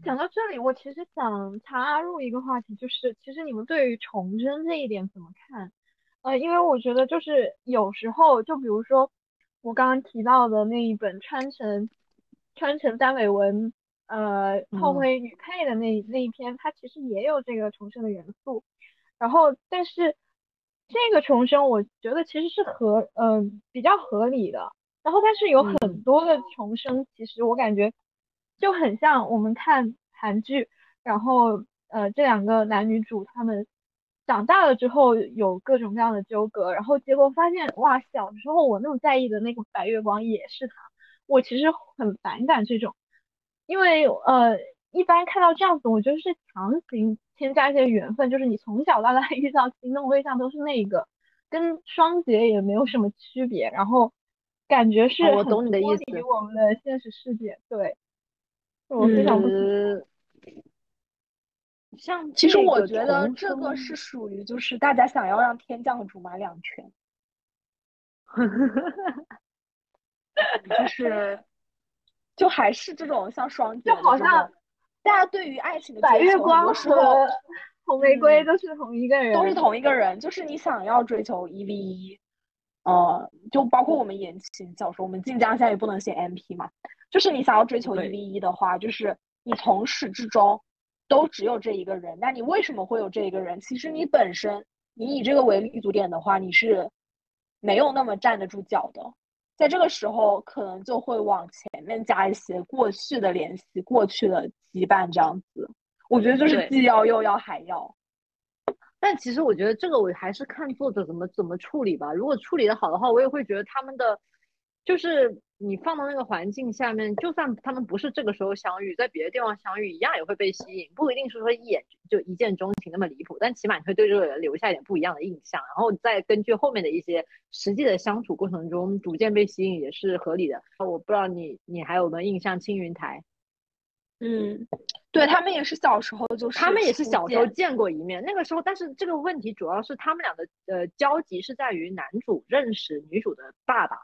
讲到这里，我其实想插入一个话题，就是其实你们对于重生这一点怎么看？呃，因为我觉得就是有时候，就比如说。我刚刚提到的那一本川城川城单尾文，呃，炮灰女配的那那一篇，它其实也有这个重生的元素。然后，但是这个重生，我觉得其实是合，嗯，比较合理的。然后，但是有很多的重生，其实我感觉就很像我们看韩剧，然后，呃，这两个男女主他们。长大了之后有各种各样的纠葛，然后结果发现哇，小时候我那么在意的那个白月光也是他，我其实很反感这种，因为呃，一般看到这样子，我觉得是强行添加一些缘分，就是你从小到大 遇到心动对象都是那个，跟双节也没有什么区别，然后感觉是我懂你的意思，我们的现实世界，对，我非常不喜欢。像其实我觉得这个是属于就是大家想要让天降竹马两全，就是就还是这种像双节，就好像大家对于爱情的白月光和红玫瑰都是同一个人，都是同一个人。就是你想要追求一 v 一，呃，就包括我们言情小说，我们晋江现在也不能写 MP 嘛。就是你想要追求一 v 一的话，就是你从始至终。都只有这一个人，那你为什么会有这一个人？其实你本身，你以这个为立足点的话，你是没有那么站得住脚的。在这个时候，可能就会往前面加一些过去的联系、过去的羁绊，这样子。我觉得就是既要又要还要。但其实我觉得这个我还是看作者怎么怎么处理吧。如果处理的好的话，我也会觉得他们的就是。你放到那个环境下面，就算他们不是这个时候相遇，在别的地方相遇，一样也会被吸引。不一定是说一眼就一见钟情那么离谱，但起码你会对这个人留下一点不一样的印象，然后再根据后面的一些实际的相处过程中，逐渐被吸引也是合理的。我不知道你你还有没有印象？青云台，嗯，对他们也是小时候就是，他们也是小时候见过一面。那个时候，但是这个问题主要是他们俩的呃交集是在于男主认识女主的爸爸，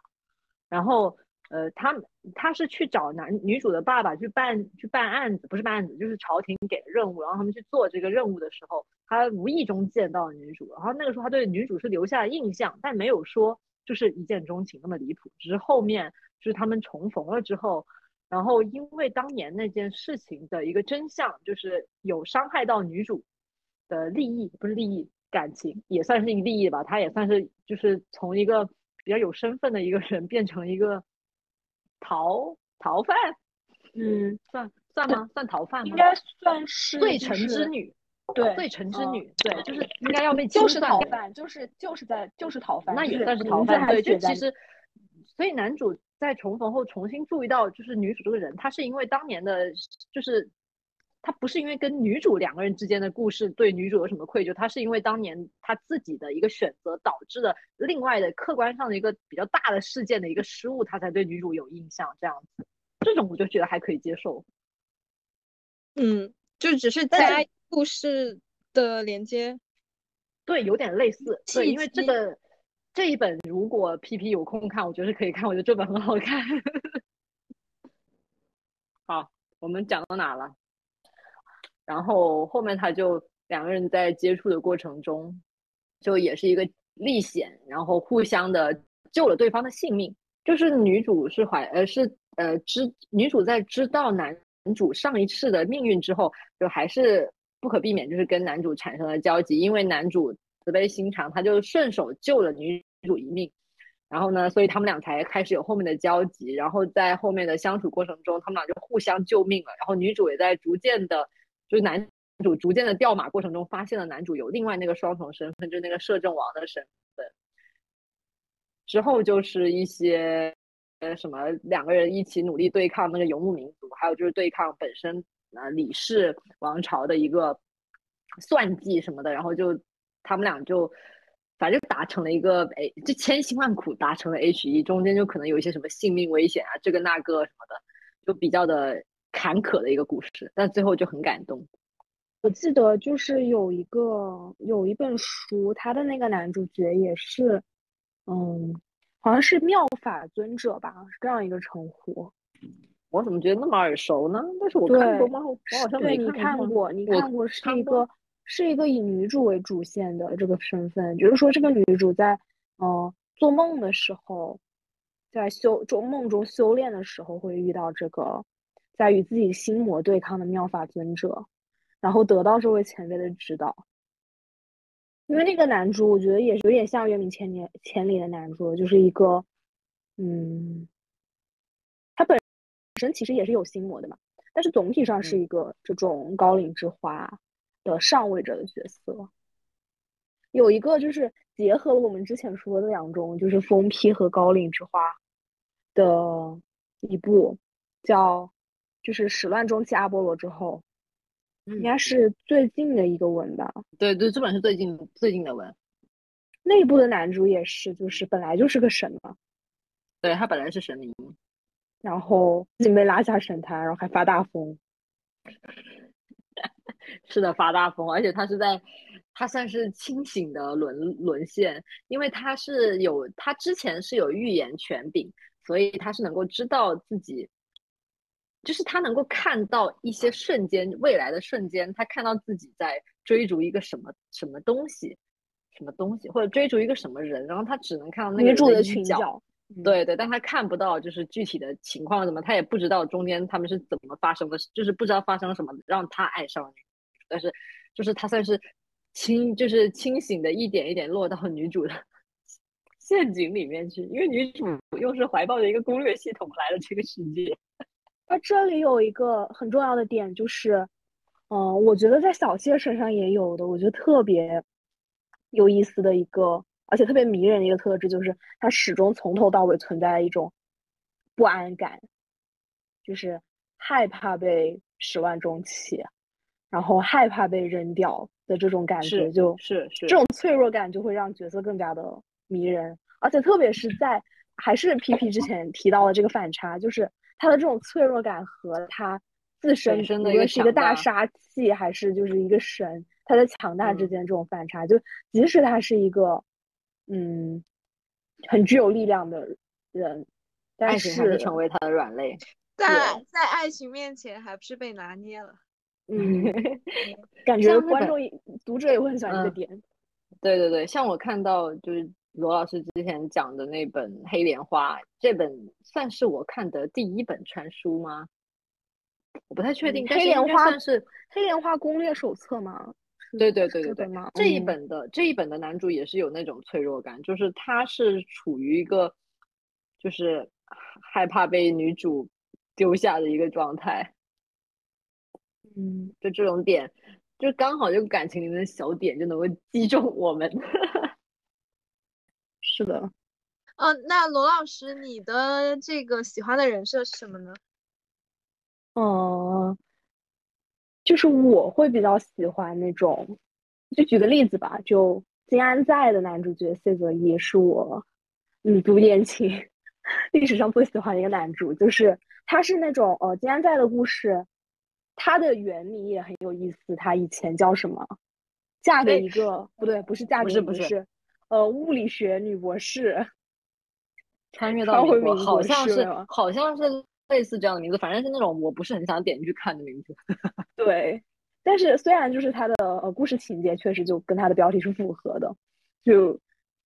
然后。呃，他他是去找男女主的爸爸去办去办案子，不是办案子，就是朝廷给的任务，然后他们去做这个任务的时候，他无意中见到女主，然后那个时候他对女主是留下了印象，但没有说就是一见钟情那么离谱，只是后面就是他们重逢了之后，然后因为当年那件事情的一个真相，就是有伤害到女主的利益，不是利益感情，也算是一个利益吧，他也算是就是从一个比较有身份的一个人变成一个。逃逃犯，嗯，算算吗？算逃犯吗？应该算是罪臣之女，对，罪臣之女，对，就是应该要被就是逃犯，就是就是在就是逃犯，那也算是逃犯，对，就其实，所以男主在重逢后重新注意到，就是女主这个人，她是因为当年的，就是。他不是因为跟女主两个人之间的故事对女主有什么愧疚，他是因为当年他自己的一个选择导致的另外的客观上的一个比较大的事件的一个失误，他才对女主有印象。这样子，这种我就觉得还可以接受。嗯，就只是加故事的连接，对，有点类似。对，因为这个这一本如果 P P 有空看，我觉得是可以看，我觉得这本很好看。好，我们讲到哪了？然后后面他就两个人在接触的过程中，就也是一个历险，然后互相的救了对方的性命。就是女主是怀呃是呃知女主在知道男主上一次的命运之后，就还是不可避免就是跟男主产生了交集，因为男主慈悲心肠，他就顺手救了女主一命。然后呢，所以他们俩才开始有后面的交集。然后在后面的相处过程中，他们俩就互相救命了。然后女主也在逐渐的，就是男主逐渐的掉马过程中，发现了男主有另外那个双重身份，就是那个摄政王的身份。之后就是一些呃什么两个人一起努力对抗那个游牧民族，还有就是对抗本身呃李氏王朝的一个算计什么的。然后就他们俩就。反正达成了一个哎，这千辛万苦达成了 H 一，中间就可能有一些什么性命危险啊，这个那个什么的，就比较的坎坷的一个故事，但最后就很感动。我记得就是有一个有一本书，他的那个男主角也是，嗯，好像是妙法尊者吧，是这样一个称呼。我怎么觉得那么耳熟呢？但是我看过吗？我好像没看过。你看过是一个。是一个以女主为主线的这个身份，就是说这个女主在，嗯，做梦的时候，在修中梦中修炼的时候，会遇到这个在与自己心魔对抗的妙法尊者，然后得到这位前辈的指导。因为那个男主，我觉得也是有点像《月明千年千里》的男主，就是一个，嗯，他本身其实也是有心魔的嘛，但是总体上是一个这种高岭之花。的上位者的角色，有一个就是结合了我们之前说的两种，就是疯批和高岭之花的一部，叫就是《始乱终弃阿波罗》之后，应该是最近的一个文吧？对对，这本是最近最近的文。内部的男主也是，就是本来就是个神嘛，对他本来是神明，然后被拉下神坛，然后还发大疯。是的，发大疯，而且他是在，他算是清醒的沦沦陷，因为他是有他之前是有预言权柄，所以他是能够知道自己，就是他能够看到一些瞬间，未来的瞬间，他看到自己在追逐一个什么什么东西，什么东西，或者追逐一个什么人，然后他只能看到那个女主的裙角。对对，但他看不到就是具体的情况怎么，他也不知道中间他们是怎么发生的，就是不知道发生了什么让他爱上了女主，但是就是他算是清，就是清醒的一点一点落到女主的陷阱里面去，因为女主又是怀抱着一个攻略系统来了这个世界。那这里有一个很重要的点就是，嗯，我觉得在小谢身上也有的，我觉得特别有意思的一个。而且特别迷人的一个特质就是，他始终从头到尾存在一种不安感，就是害怕被始乱终弃，然后害怕被扔掉的这种感觉，就是是这种脆弱感就会让角色更加的迷人。而且特别是在还是 P P 之前提到的这个反差，就是他的这种脆弱感和他自身无论是一个大杀器还是就是一个神，他的强大之间这种反差，就即使他是一个。嗯，很具有力量的人，但是还是成为他的软肋，在在爱情面前还不是被拿捏了。嗯，感觉观众读者也会很喜欢这个点。对对对，像我看到就是罗老师之前讲的那本《黑莲花》，这本算是我看的第一本传书吗？我不太确定。黑莲花是黑莲花攻略手册吗？对对对对对，这一本的这一本的男主也是有那种脆弱感，就是他是处于一个就是害怕被女主丢下的一个状态，嗯，就这种点，就刚好这个感情里面的小点就能够击中我们。是的，嗯，那罗老师，你的这个喜欢的人设是什么呢？哦。就是我会比较喜欢那种，就举个例子吧，就金安在的男主角谢泽一是我，嗯，读言情历史上最喜欢的一个男主，就是他是那种呃金安在的故事，他的原名也很有意思，他以前叫什么？嫁给一个不对，不是嫁给不是，呃，物理学女博士，穿越 到美国，好像是好像是。类似这样的名字，反正是那种我不是很想点进去看的名字。对，但是虽然就是它的呃故事情节确实就跟它的标题是符合的，就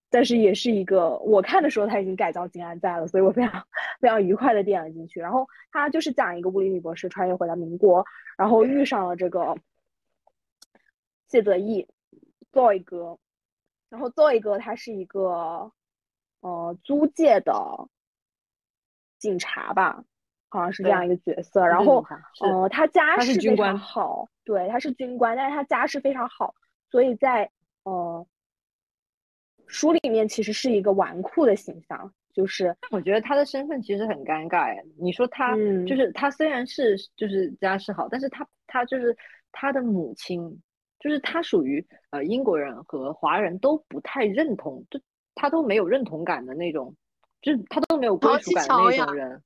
但是也是一个我看的时候他已经改造金安在了，所以我非常非常愉快的点了进去。然后他就是讲一个物理女博士穿越回到民国，然后遇上了这个谢泽义 boy 哥，然后 Zoe 哥他是一个呃租界的警察吧，好像是这样一个角色。然后呃他家世非常好，对，他是军官，但是他家世非常好，所以在呃。书里面其实是一个纨绔的形象，就是我觉得他的身份其实很尴尬。你说他就是他虽然是就是家世好，但是他他就是他的母亲，就是他属于呃英国人和华人都不太认同，就他都没有认同感的那种，就是他都没有归属感的那种人。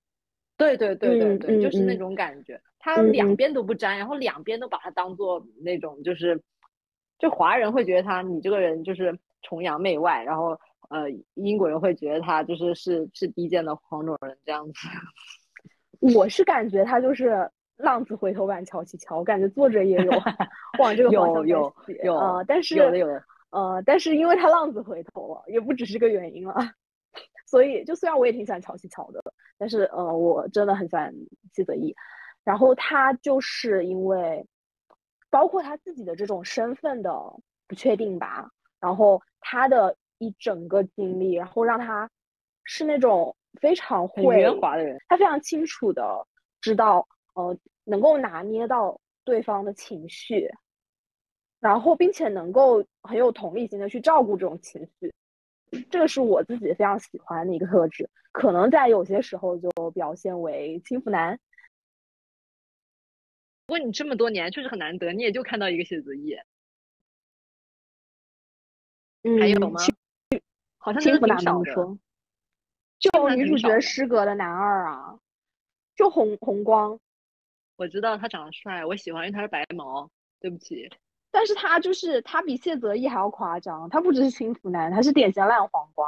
对对对对对，就是那种感觉，他两边都不沾，然后两边都把他当做那种就是，就华人会觉得他你这个人就是。崇洋媚外，然后呃，英国人会觉得他就是是是低贱的黄种人这样子。我是感觉他就是浪子回头版乔琪乔，我感觉作者也有 往这个方向有有啊，但是有的有的呃，但是因为他浪子回头了，也不只是个原因了，所以就虽然我也挺喜欢乔西乔的，但是呃，我真的很喜欢谢泽义。然后他就是因为包括他自己的这种身份的不确定吧。然后他的一整个经历，然后让他是那种非常会圆滑的人，他非常清楚的知道，呃，能够拿捏到对方的情绪，然后并且能够很有同理心的去照顾这种情绪，这个是我自己非常喜欢的一个特质。可能在有些时候就表现为轻浮男。不过你这么多年确实很难得，你也就看到一个谢泽义。还有吗？好像挺少的。就女主角失格的男二啊，就红红光。我知道他长得帅，我喜欢，因为他是白毛。对不起，但是他就是他比谢泽义还要夸张，他不只是轻浮男，他是典型烂黄瓜。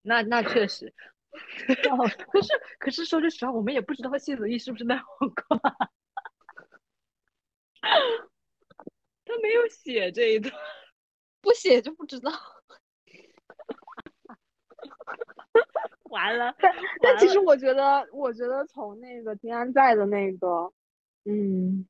那那确实。可是可是说句实话，我们也不知道谢泽义是不是烂黄瓜。他没有写这一段。不写就不知道，完了。但但其实我觉得，我觉得从那个金安在的那个，嗯，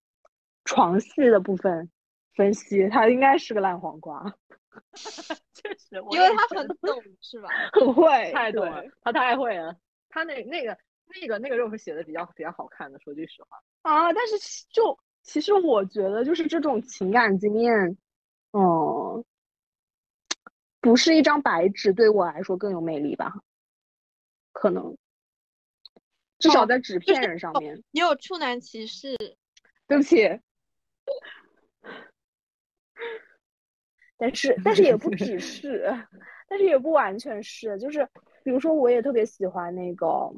床戏的部分分析，他应该是个烂黄瓜。确实，因为他很懂，是吧？很会，太懂了，他太会了。他那那个那个那个肉是写的比较比较好看的，说句实话。啊，但是就其实我觉得，就是这种情感经验，嗯。不是一张白纸，对我来说更有魅力吧？可能，至少在纸片人上面。你有处男歧视？对不起。但是，但是也不只是，但是也不完全是。就是，比如说，我也特别喜欢那个，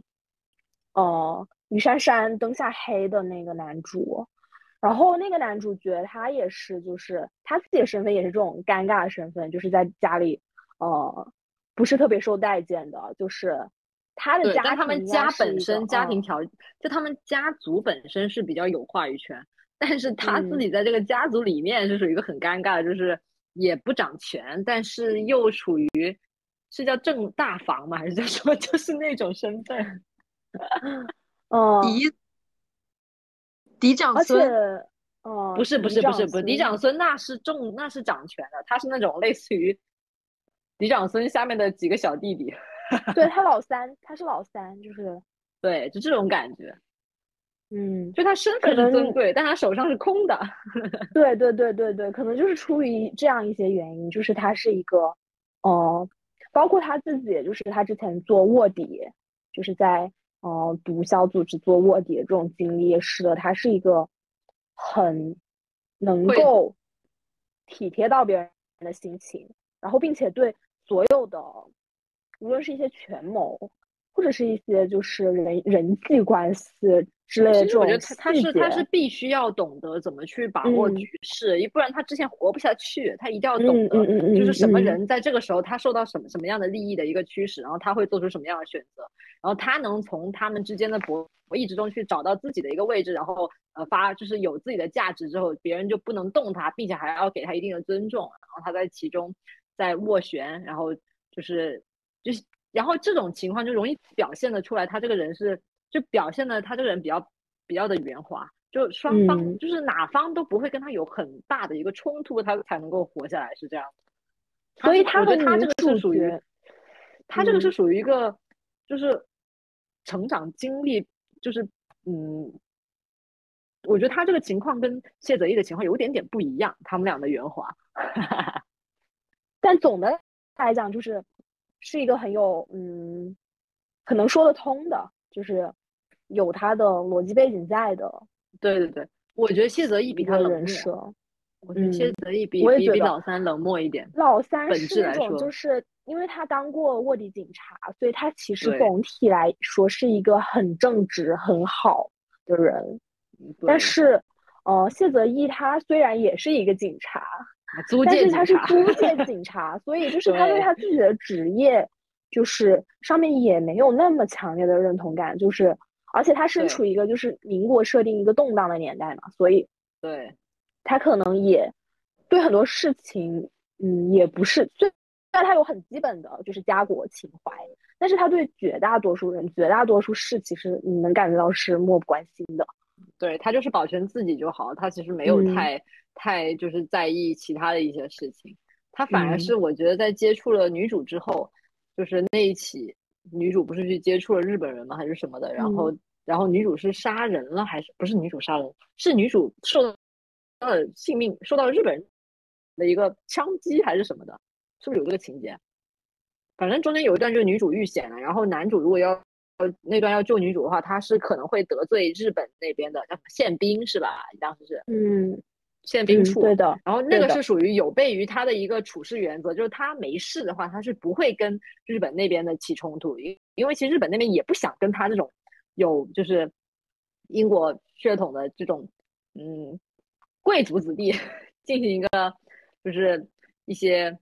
呃，雨珊珊灯下黑的那个男主。然后那个男主角他也是，就是他自己的身份也是这种尴尬的身份，就是在家里，呃，不是特别受待见的，就是他的家，他们家本身家庭条，就他们家族本身是比较有话语权，但是他自己在这个家族里面是属于一个很尴尬的，就是也不掌权，但是又处于是叫正大房吗？还是叫什么？就是那种身份，哦。嫡长孙，哦，不是不是不是不是嫡长孙，那是重那是掌权的，他是那种类似于嫡长孙下面的几个小弟弟。对他老三，他是老三，就是对，就这种感觉。嗯，就他身份是尊贵，但他手上是空的。对对对对对，可能就是出于这样一些原因，就是他是一个，哦，包括他自己，就是他之前做卧底，就是在。呃，毒枭组织做卧底的这种经历，使得他是一个很能够体贴到别人的心情，然后并且对所有的，无论是一些权谋。或者是一些就是人人际关系之类的这种我觉得他他是他是必须要懂得怎么去把握局势，不然他之前活不下去。他一定要懂得，就是什么人在这个时候他受到什么什么样的利益的一个驱使，然后他会做出什么样的选择，然后他能从他们之间的博弈之中去找到自己的一个位置，然后呃发就是有自己的价值之后，别人就不能动他，并且还要给他一定的尊重，然后他在其中在斡旋，然后。就是就是然后这种情况就容易表现的出来，他这个人是就表现的他这个人比较比较的圆滑。就双方就是哪方都不会跟他有很大的一个冲突，他才能够活下来，是这样。所以他的他这个是属于，他这个是属于一个就是成长经历，就是嗯，我觉得他这个情况跟谢泽义的情况有点点不一样，他们俩的圆滑。但总的来讲，就是是一个很有嗯，可能说得通的，就是有他的逻辑背景在的。对对对，我觉得谢泽义比他冷漠。我觉得谢泽义比比比老三冷漠一点。老三是那种，就是因为他当过卧底警察，所以他其实总体来说是一个很正直、很好的人。但是，呃，谢泽义他虽然也是一个警察，但是他是租 界警察，所以就是他对他自己的职业，就是上面也没有那么强烈的认同感，就是。而且他身处一个就是民国设定一个动荡的年代嘛，所以对，他可能也对很多事情，嗯，也不是，虽然他有很基本的就是家国情怀，但是他对绝大多数人、绝大多数事，其实你能感觉到是漠不关心的。对他就是保全自己就好，他其实没有太太就是在意其他的一些事情，他反而是我觉得在接触了女主之后，就是那一起。女主不是去接触了日本人吗？还是什么的？然后，然后女主是杀人了，还是不是女主杀人？是女主受到呃性命，受到日本人的一个枪击还是什么的？是不是有这个情节？反正中间有一段就是女主遇险了，然后男主如果要呃那段要救女主的话，他是可能会得罪日本那边的叫什么宪兵是吧？当时是嗯。宪兵处对的，然后那个是属于有悖于他的一个处事原则，就是他没事的话，他是不会跟日本那边的起冲突，因因为其实日本那边也不想跟他这种有就是英国血统的这种嗯贵族子弟 进行一个就是一些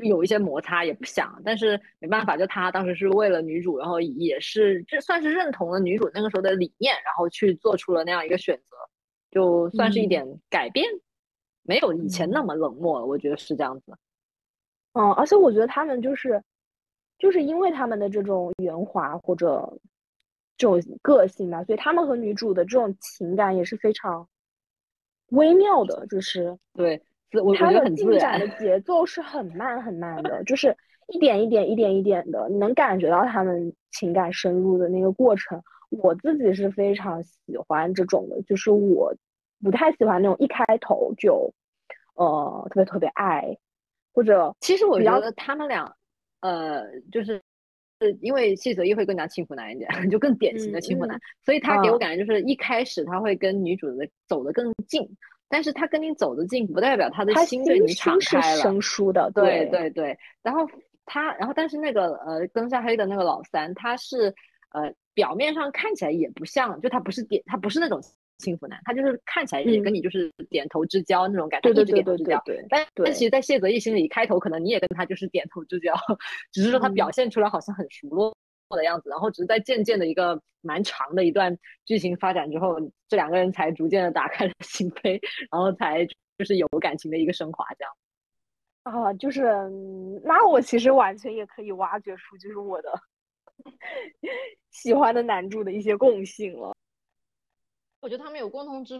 就有一些摩擦，也不想，但是没办法，就他当时是为了女主，然后也是这算是认同了女主那个时候的理念，然后去做出了那样一个选择。就算是一点改变，没有以前那么冷漠了，我觉得是这样子。嗯，而且我觉得他们就是，就是因为他们的这种圆滑或者这种个性吧，所以他们和女主的这种情感也是非常微妙的，就是对，他的进展的节奏是很慢很慢的，就是一点一点一点一点的，你能感觉到他们情感深入的那个过程。我自己是非常喜欢这种的，就是我不太喜欢那种一开头就，呃，特别特别爱，或者其实我觉得他们俩，呃，就是是因为谢泽一会更加轻浮男一点，就更典型的轻浮男，所以他给我感觉就是一开始他会跟女主的走得更近，但是他跟你走得近不代表他的心对你敞开了，生疏的，对对对，然后他，然后但是那个呃，灯下黑的那个老三，他是呃。表面上看起来也不像，就他不是点，他不是那种幸福男，他就是看起来也跟你就是点头之交那种感觉，对对对对对。但但其实，在谢泽义心里，开头可能你也跟他就是点头之交，只是说他表现出来好像很熟络的样子，然后只是在渐渐的一个蛮长的一段剧情发展之后，这两个人才逐渐的打开了心扉，然后才就是有感情的一个升华，这样。啊，就是那我其实完全也可以挖掘出就是我的。喜欢的男主的一些共性了，我觉得他们有共同之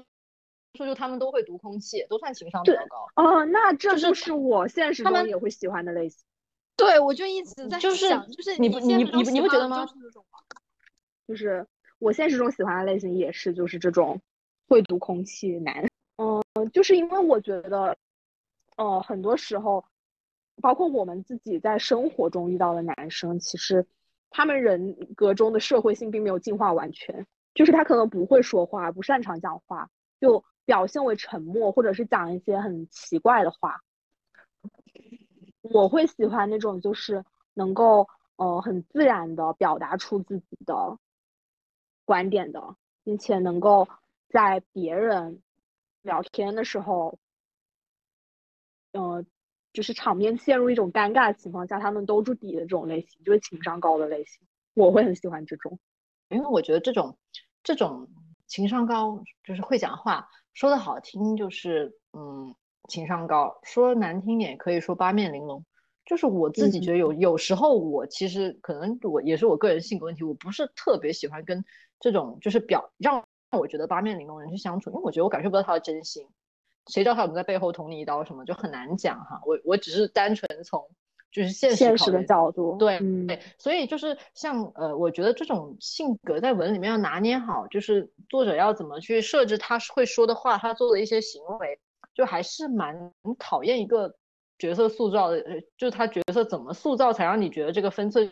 处，就他们都会读空气，都算情商比较高。哦，那这就是我现实中也会喜欢的类型。对，我就一直在就是，就是你不你你你不觉得吗？就是我现实中喜欢的类型也是就是这种会读空气男。嗯，就是因为我觉得，呃，很多时候，包括我们自己在生活中遇到的男生，其实。他们人格中的社会性并没有进化完全，就是他可能不会说话，不擅长讲话，就表现为沉默，或者是讲一些很奇怪的话。我会喜欢那种就是能够呃很自然的表达出自己的观点的，并且能够在别人聊天的时候，呃。就是场面陷入一种尴尬的情况下，他们兜住底的这种类型，就是情商高的类型。我会很喜欢这种，因为我觉得这种这种情商高，就是会讲话，说的好听就是嗯情商高，说难听点可以说八面玲珑，就是我自己觉得有有时候我其实可能我也是我个人性格问题，我不是特别喜欢跟这种就是表让我觉得八面玲珑人去相处，因为我觉得我感受不到他的真心，谁知道他有没有在背后捅你一刀什么就很难讲哈。我我只是单纯从就是现实实的角度，对对，所以就是像呃，我觉得这种性格在文里面要拿捏好，就是作者要怎么去设置他会说的话，他做的一些行为，就还是蛮考验一个。角色塑造的，呃，就是他角色怎么塑造才让你觉得这个分寸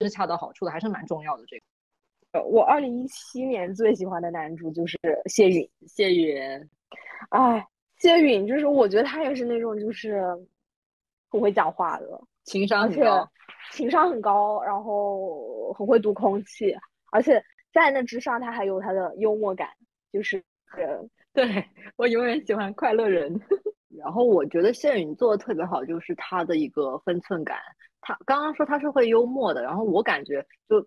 是恰到好处的，还是蛮重要的。这个，呃，我二零一七年最喜欢的男主就是谢允，谢允，哎，谢允就是我觉得他也是那种就是很会讲话的，情商很高，情商很高，然后很会读空气，而且在那之上他还有他的幽默感，就是，对我永远喜欢快乐人。然后我觉得谢允做的特别好，就是他的一个分寸感。他刚刚说他是会幽默的，然后我感觉就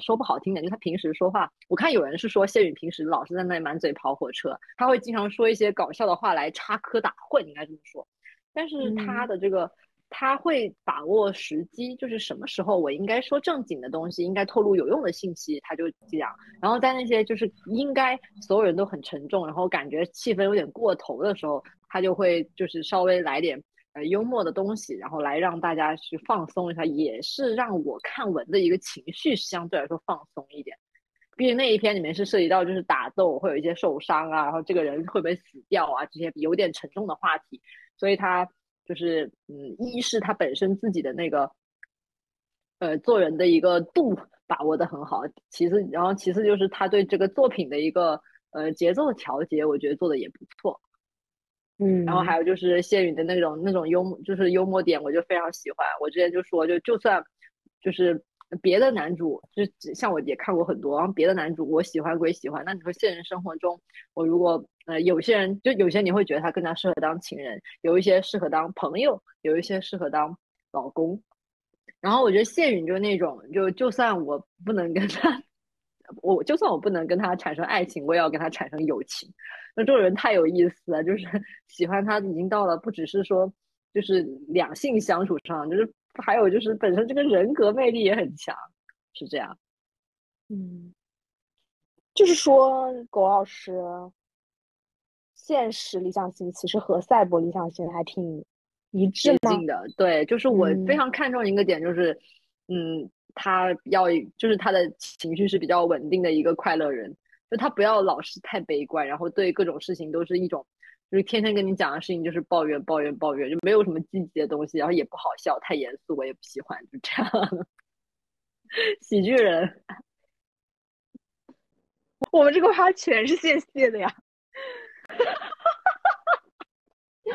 说不好听点，就他平时说话，我看有人是说谢允平时老是在那里满嘴跑火车，他会经常说一些搞笑的话来插科打诨，应该这么说。但是他的这个。他会把握时机，就是什么时候我应该说正经的东西，应该透露有用的信息，他就这样。然后在那些就是应该所有人都很沉重，然后感觉气氛有点过头的时候，他就会就是稍微来点呃幽默的东西，然后来让大家去放松一下，也是让我看文的一个情绪相对来说放松一点。毕竟那一篇里面是涉及到就是打斗会有一些受伤啊，然后这个人会不会死掉啊这些有点沉重的话题，所以他。就是嗯，一是他本身自己的那个，呃，做人的一个度把握的很好。其次，然后其次就是他对这个作品的一个呃节奏的调节，我觉得做的也不错。嗯，然后还有就是谢允的那种那种幽默，就是幽默点，我就非常喜欢。我之前就说，就就算就是别的男主，就像我也看过很多，然后别的男主我喜欢归喜欢，那你说现实生活中，我如果。呃，有些人就有些你会觉得他更加适合当情人，有一些适合当朋友，有一些适合当老公。然后我觉得谢允就是那种，就就算我不能跟他，我就算我不能跟他产生爱情，我也要跟他产生友情。那这种人太有意思了，就是 喜欢他已经到了不只是说就是两性相处上，就是还有就是本身这个人格魅力也很强，是这样。嗯，就是说狗老师。现实理想型其实和赛博理想型还挺一致的，对，就是我非常看重一个点，就是，嗯，他要就是他的情绪是比较稳定的一个快乐人，就他不要老是太悲观，然后对各种事情都是一种，就是天天跟你讲的事情就是抱怨抱怨抱怨，就没有什么积极的东西，然后也不好笑，太严肃我也不喜欢，就这样，喜剧人，我们这个趴全是谢谢的呀。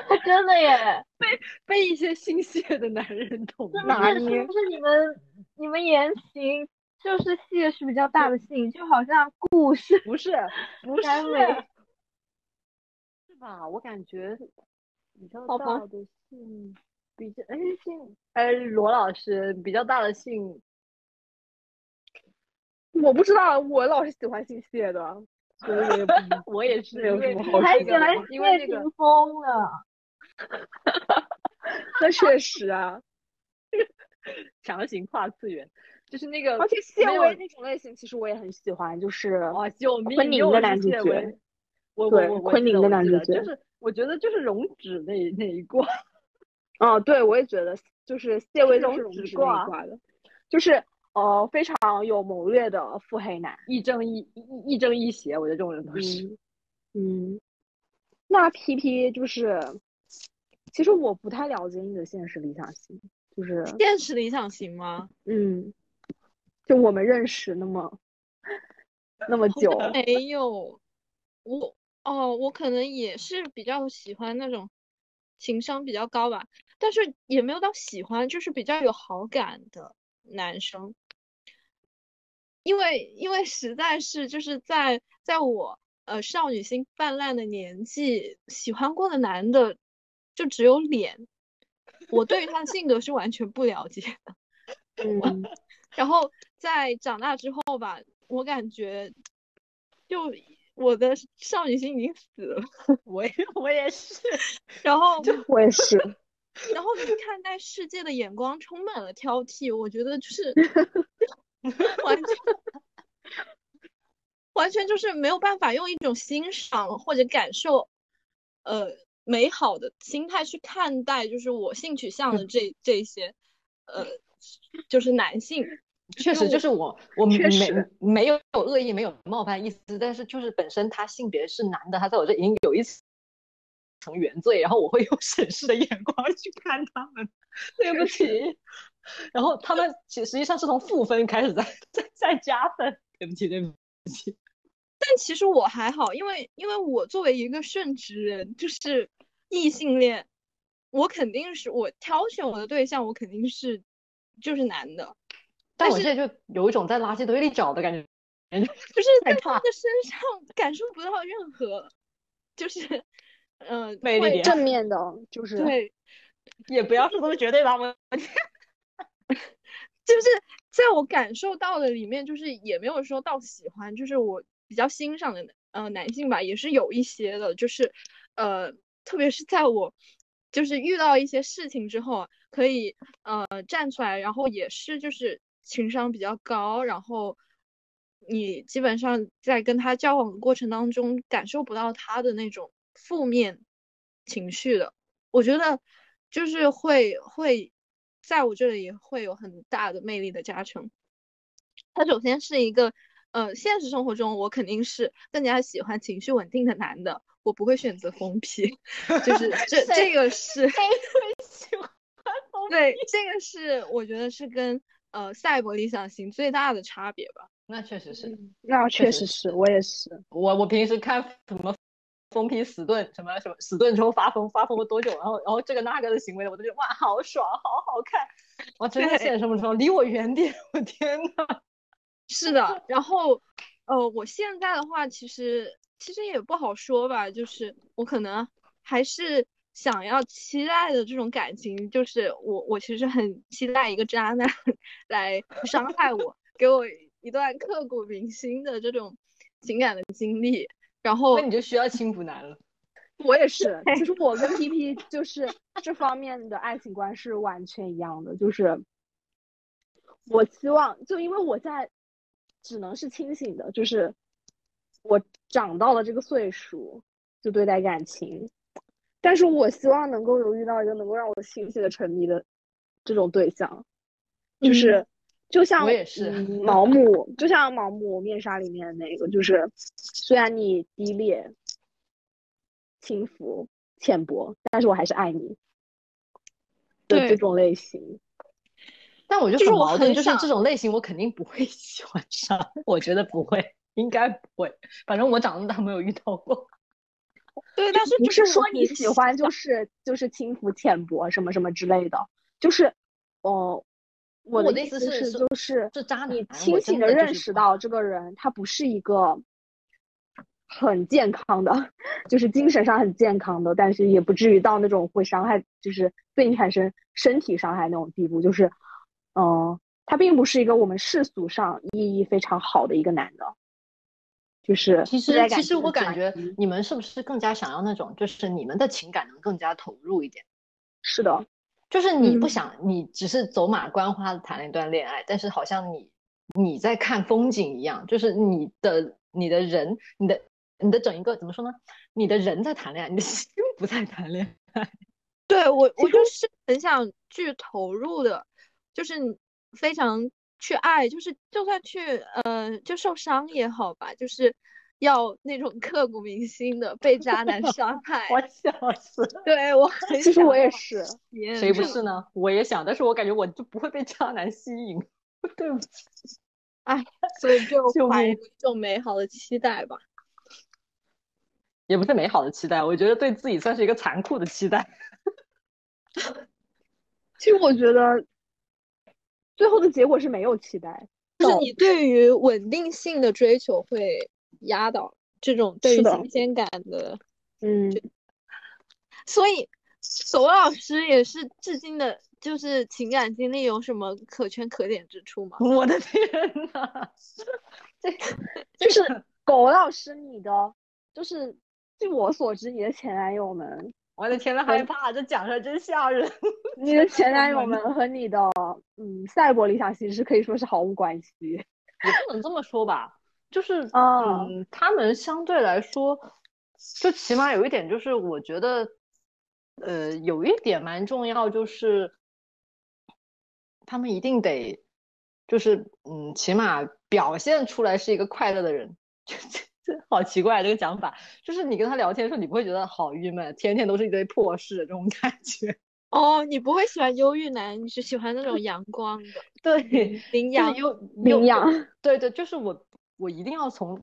他真的耶，被被一些姓谢的男人捅哪里？是不是你们你们言行就是谢是比较大的姓，就好像故事不是不是是吧？我感觉比较大的姓比较哎姓哎罗老师比较大的姓，我不知道，我老是喜欢姓谢的。所以 我也是，我还喜欢谢霆锋呢。那确实啊，强行跨次元，就是那个。而且谢薇那种类型，其实我也很喜欢，就是哇，昆凌的男主角。对，昆凌的男主角，就是我觉得就是容止那那一挂。哦，对，我也觉得就是谢薇都是容止那一挂的，就是。呃，非常有谋略的腹黑男，亦正亦亦亦正亦邪，我觉得这种人都是。嗯，那 P P 就是，其实我不太了解你的现实理想型，就是现实理想型吗？嗯，就我们认识那么 那么久，没有，我哦，我可能也是比较喜欢那种情商比较高吧，但是也没有到喜欢，就是比较有好感的男生。因为因为实在是就是在在我呃少女心泛滥的年纪，喜欢过的男的就只有脸，我对于他的性格是完全不了解的。嗯，然后在长大之后吧，我感觉就我的少女心已经死了。我也我也是，然后 我也是，然后你看待世界的眼光充满了挑剔，我觉得就是 完全完全就是没有办法用一种欣赏或者感受，呃，美好的心态去看待，就是我性取向的这这些，呃，就是男性。确实，就是我，我没没有有恶意，没有冒犯意思，但是就是本身他性别是男的，他在我这已经有一层原罪，然后我会用 审视的眼光去看他们，对不起。然后他们其实际上是从负分开始在在在加分，对不起，对不起。但其实我还好，因为因为我作为一个顺直人，就是异性恋，我肯定是我挑选我的对象，我肯定是就是男的。但我现在就有一种在垃圾堆里找的感觉，就是在他的身上感受不到任何，就是嗯，魅力正面的，就是。对，也不要说都是绝对吧，我。就是在我感受到的里面，就是也没有说到喜欢，就是我比较欣赏的呃男性吧，也是有一些的，就是呃，特别是在我就是遇到一些事情之后，可以呃站出来，然后也是就是。情商比较高，然后你基本上在跟他交往的过程当中感受不到他的那种负面情绪的，我觉得就是会会在我这里也会有很大的魅力的加成。他首先是一个，呃，现实生活中我肯定是更加喜欢情绪稳定的男的，我不会选择疯批，就是 这这个是，谁会喜欢疯批？对，这个是我觉得是跟。呃，赛博理想型最大的差别吧？那确实是，那确实是我也是。我我平时看什么疯批死盾，什么什么死盾之后发疯，发疯了多久？然后然后这个那个的行为，我都觉得哇，好爽，好好看。哇，真的现实生活中离我远点！我天呐。是的，然后呃，我现在的话，其实其实也不好说吧，就是我可能还是。想要期待的这种感情，就是我，我其实很期待一个渣男 来伤害我，给我一段刻骨铭心的这种情感的经历。然后那你就需要轻浮男了。我也是，其实我跟 P P 就是这方面的爱情观是完全一样的，就是我希望，就因为我在只能是清醒的，就是我长到了这个岁数，就对待感情。但是我希望能够有遇到一个能够让我心碎的沉迷的这种对象，就是就像我也是 毛姆，就像毛姆面纱里面那个，就是虽然你低劣、轻浮、浅薄，但是我还是爱你。的这种类型。但我就很矛盾，就是这种类型我肯定不会喜欢上，我觉得不会，应该不会，反正我长那么大没有遇到过。对，但是不是说你喜欢就是就是轻浮浅薄什么什么之类的，就是哦，我的意思是就是是渣你清醒的认识到这个人他不是一个很健康的，就是精神上很健康的，但是也不至于到那种会伤害，就是对你产生身体伤害那种地步，就是嗯，他并不是一个我们世俗上意义非常好的一个男的。就是其实其实我感觉你们是不是更加想要那种，就是你们的情感能更加投入一点？是的，就是你不想你只是走马观花的谈了一段恋爱，但是好像你你在看风景一样，就是你的你的人你的你的整一个怎么说呢？你的人在谈恋爱，你的心 不在谈恋爱。对我我就是很想去投入的，就是非常。去爱，就是就算去，呃，就受伤也好吧，就是要那种 刻骨铭心的被渣男伤 害。我笑死。对我，其实我也是。谁不是呢？我也想，但是我感觉我就不会被渣男吸引。对不起。哎，所以就怀一种美好的期待吧。也不是美好的期待，我觉得对自己算是一个残酷的期待。其实我觉得。最后的结果是没有期待，就是你对于稳定性的追求会压倒这种对于新鲜感的，嗯。所以，索老师也是至今的，就是情感经历有什么可圈可点之处吗？我的天呐，这就是狗老师，你的就是据我所知，你的前男友们我的天呐，害怕，这讲出来真吓人。你的前男友们和你的嗯赛博理想型是可以说是毫无关系，也不能这么说吧，就是嗯，他们相对来说，就起码有一点，就是我觉得，呃，有一点蛮重要，就是他们一定得，就是嗯，起码表现出来是一个快乐的人。好奇怪这个讲法，就是你跟他聊天的时候，你不会觉得好郁闷，天天都是一堆破事这种感觉。哦，你不会喜欢忧郁男，你是喜欢那种阳光的，对，羚羊又羚羊，对对，就是我，我一定要从，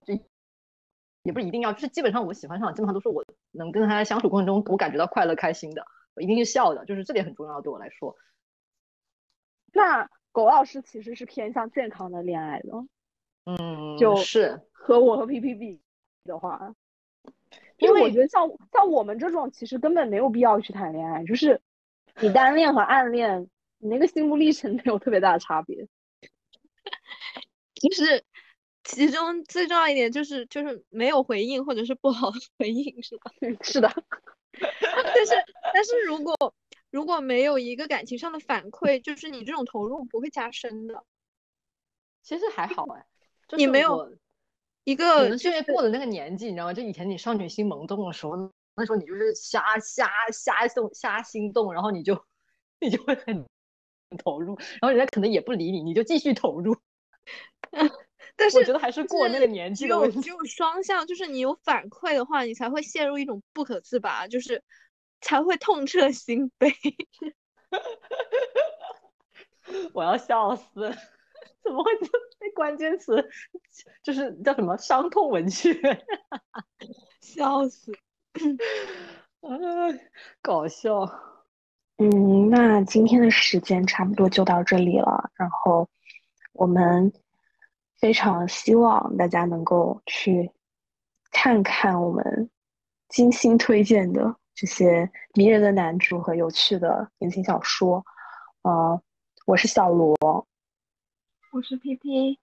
也不是一定要，就是基本上我喜欢上，基本上都是我能跟他相处过程中，我感觉到快乐开心的，我一定是笑的，就是这点很重要对我来说。那狗老师其实是偏向健康的恋爱的，嗯，就是和我和 P P 比的话，因为我觉得像像我们这种，其实根本没有必要去谈恋爱，就是。你单恋和暗恋，你那个心路历程 没有特别大的差别，就是其中最重要一点就是就是没有回应或者是不好的回应，是吧？是的。但是但是如果如果没有一个感情上的反馈，就是你这种投入不会加深的。其实还好哎，你没有一个可能是过了那个年纪，你知道吗？就以前你少女心萌动的时候。那时候你就是瞎瞎瞎动瞎心动，然后你就你就会很投入，然后人家可能也不理你，你就继续投入。但是我觉得还是过那个年纪的问题。只有双向，就是你有反馈的话，你才会陷入一种不可自拔，就是才会痛彻心扉。我要笑死！怎么会这关键词 就是叫什么伤痛文学？笑死！啊，搞笑。嗯，那今天的时间差不多就到这里了。然后我们非常希望大家能够去看看我们精心推荐的这些迷人的男主和有趣的言情小说。呃，我是小罗，我是 P P。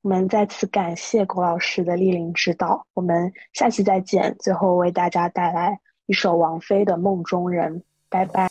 我们再次感谢龚老师的莅临指导，我们下期再见。最后为大家带来一首王菲的《梦中人》，拜拜。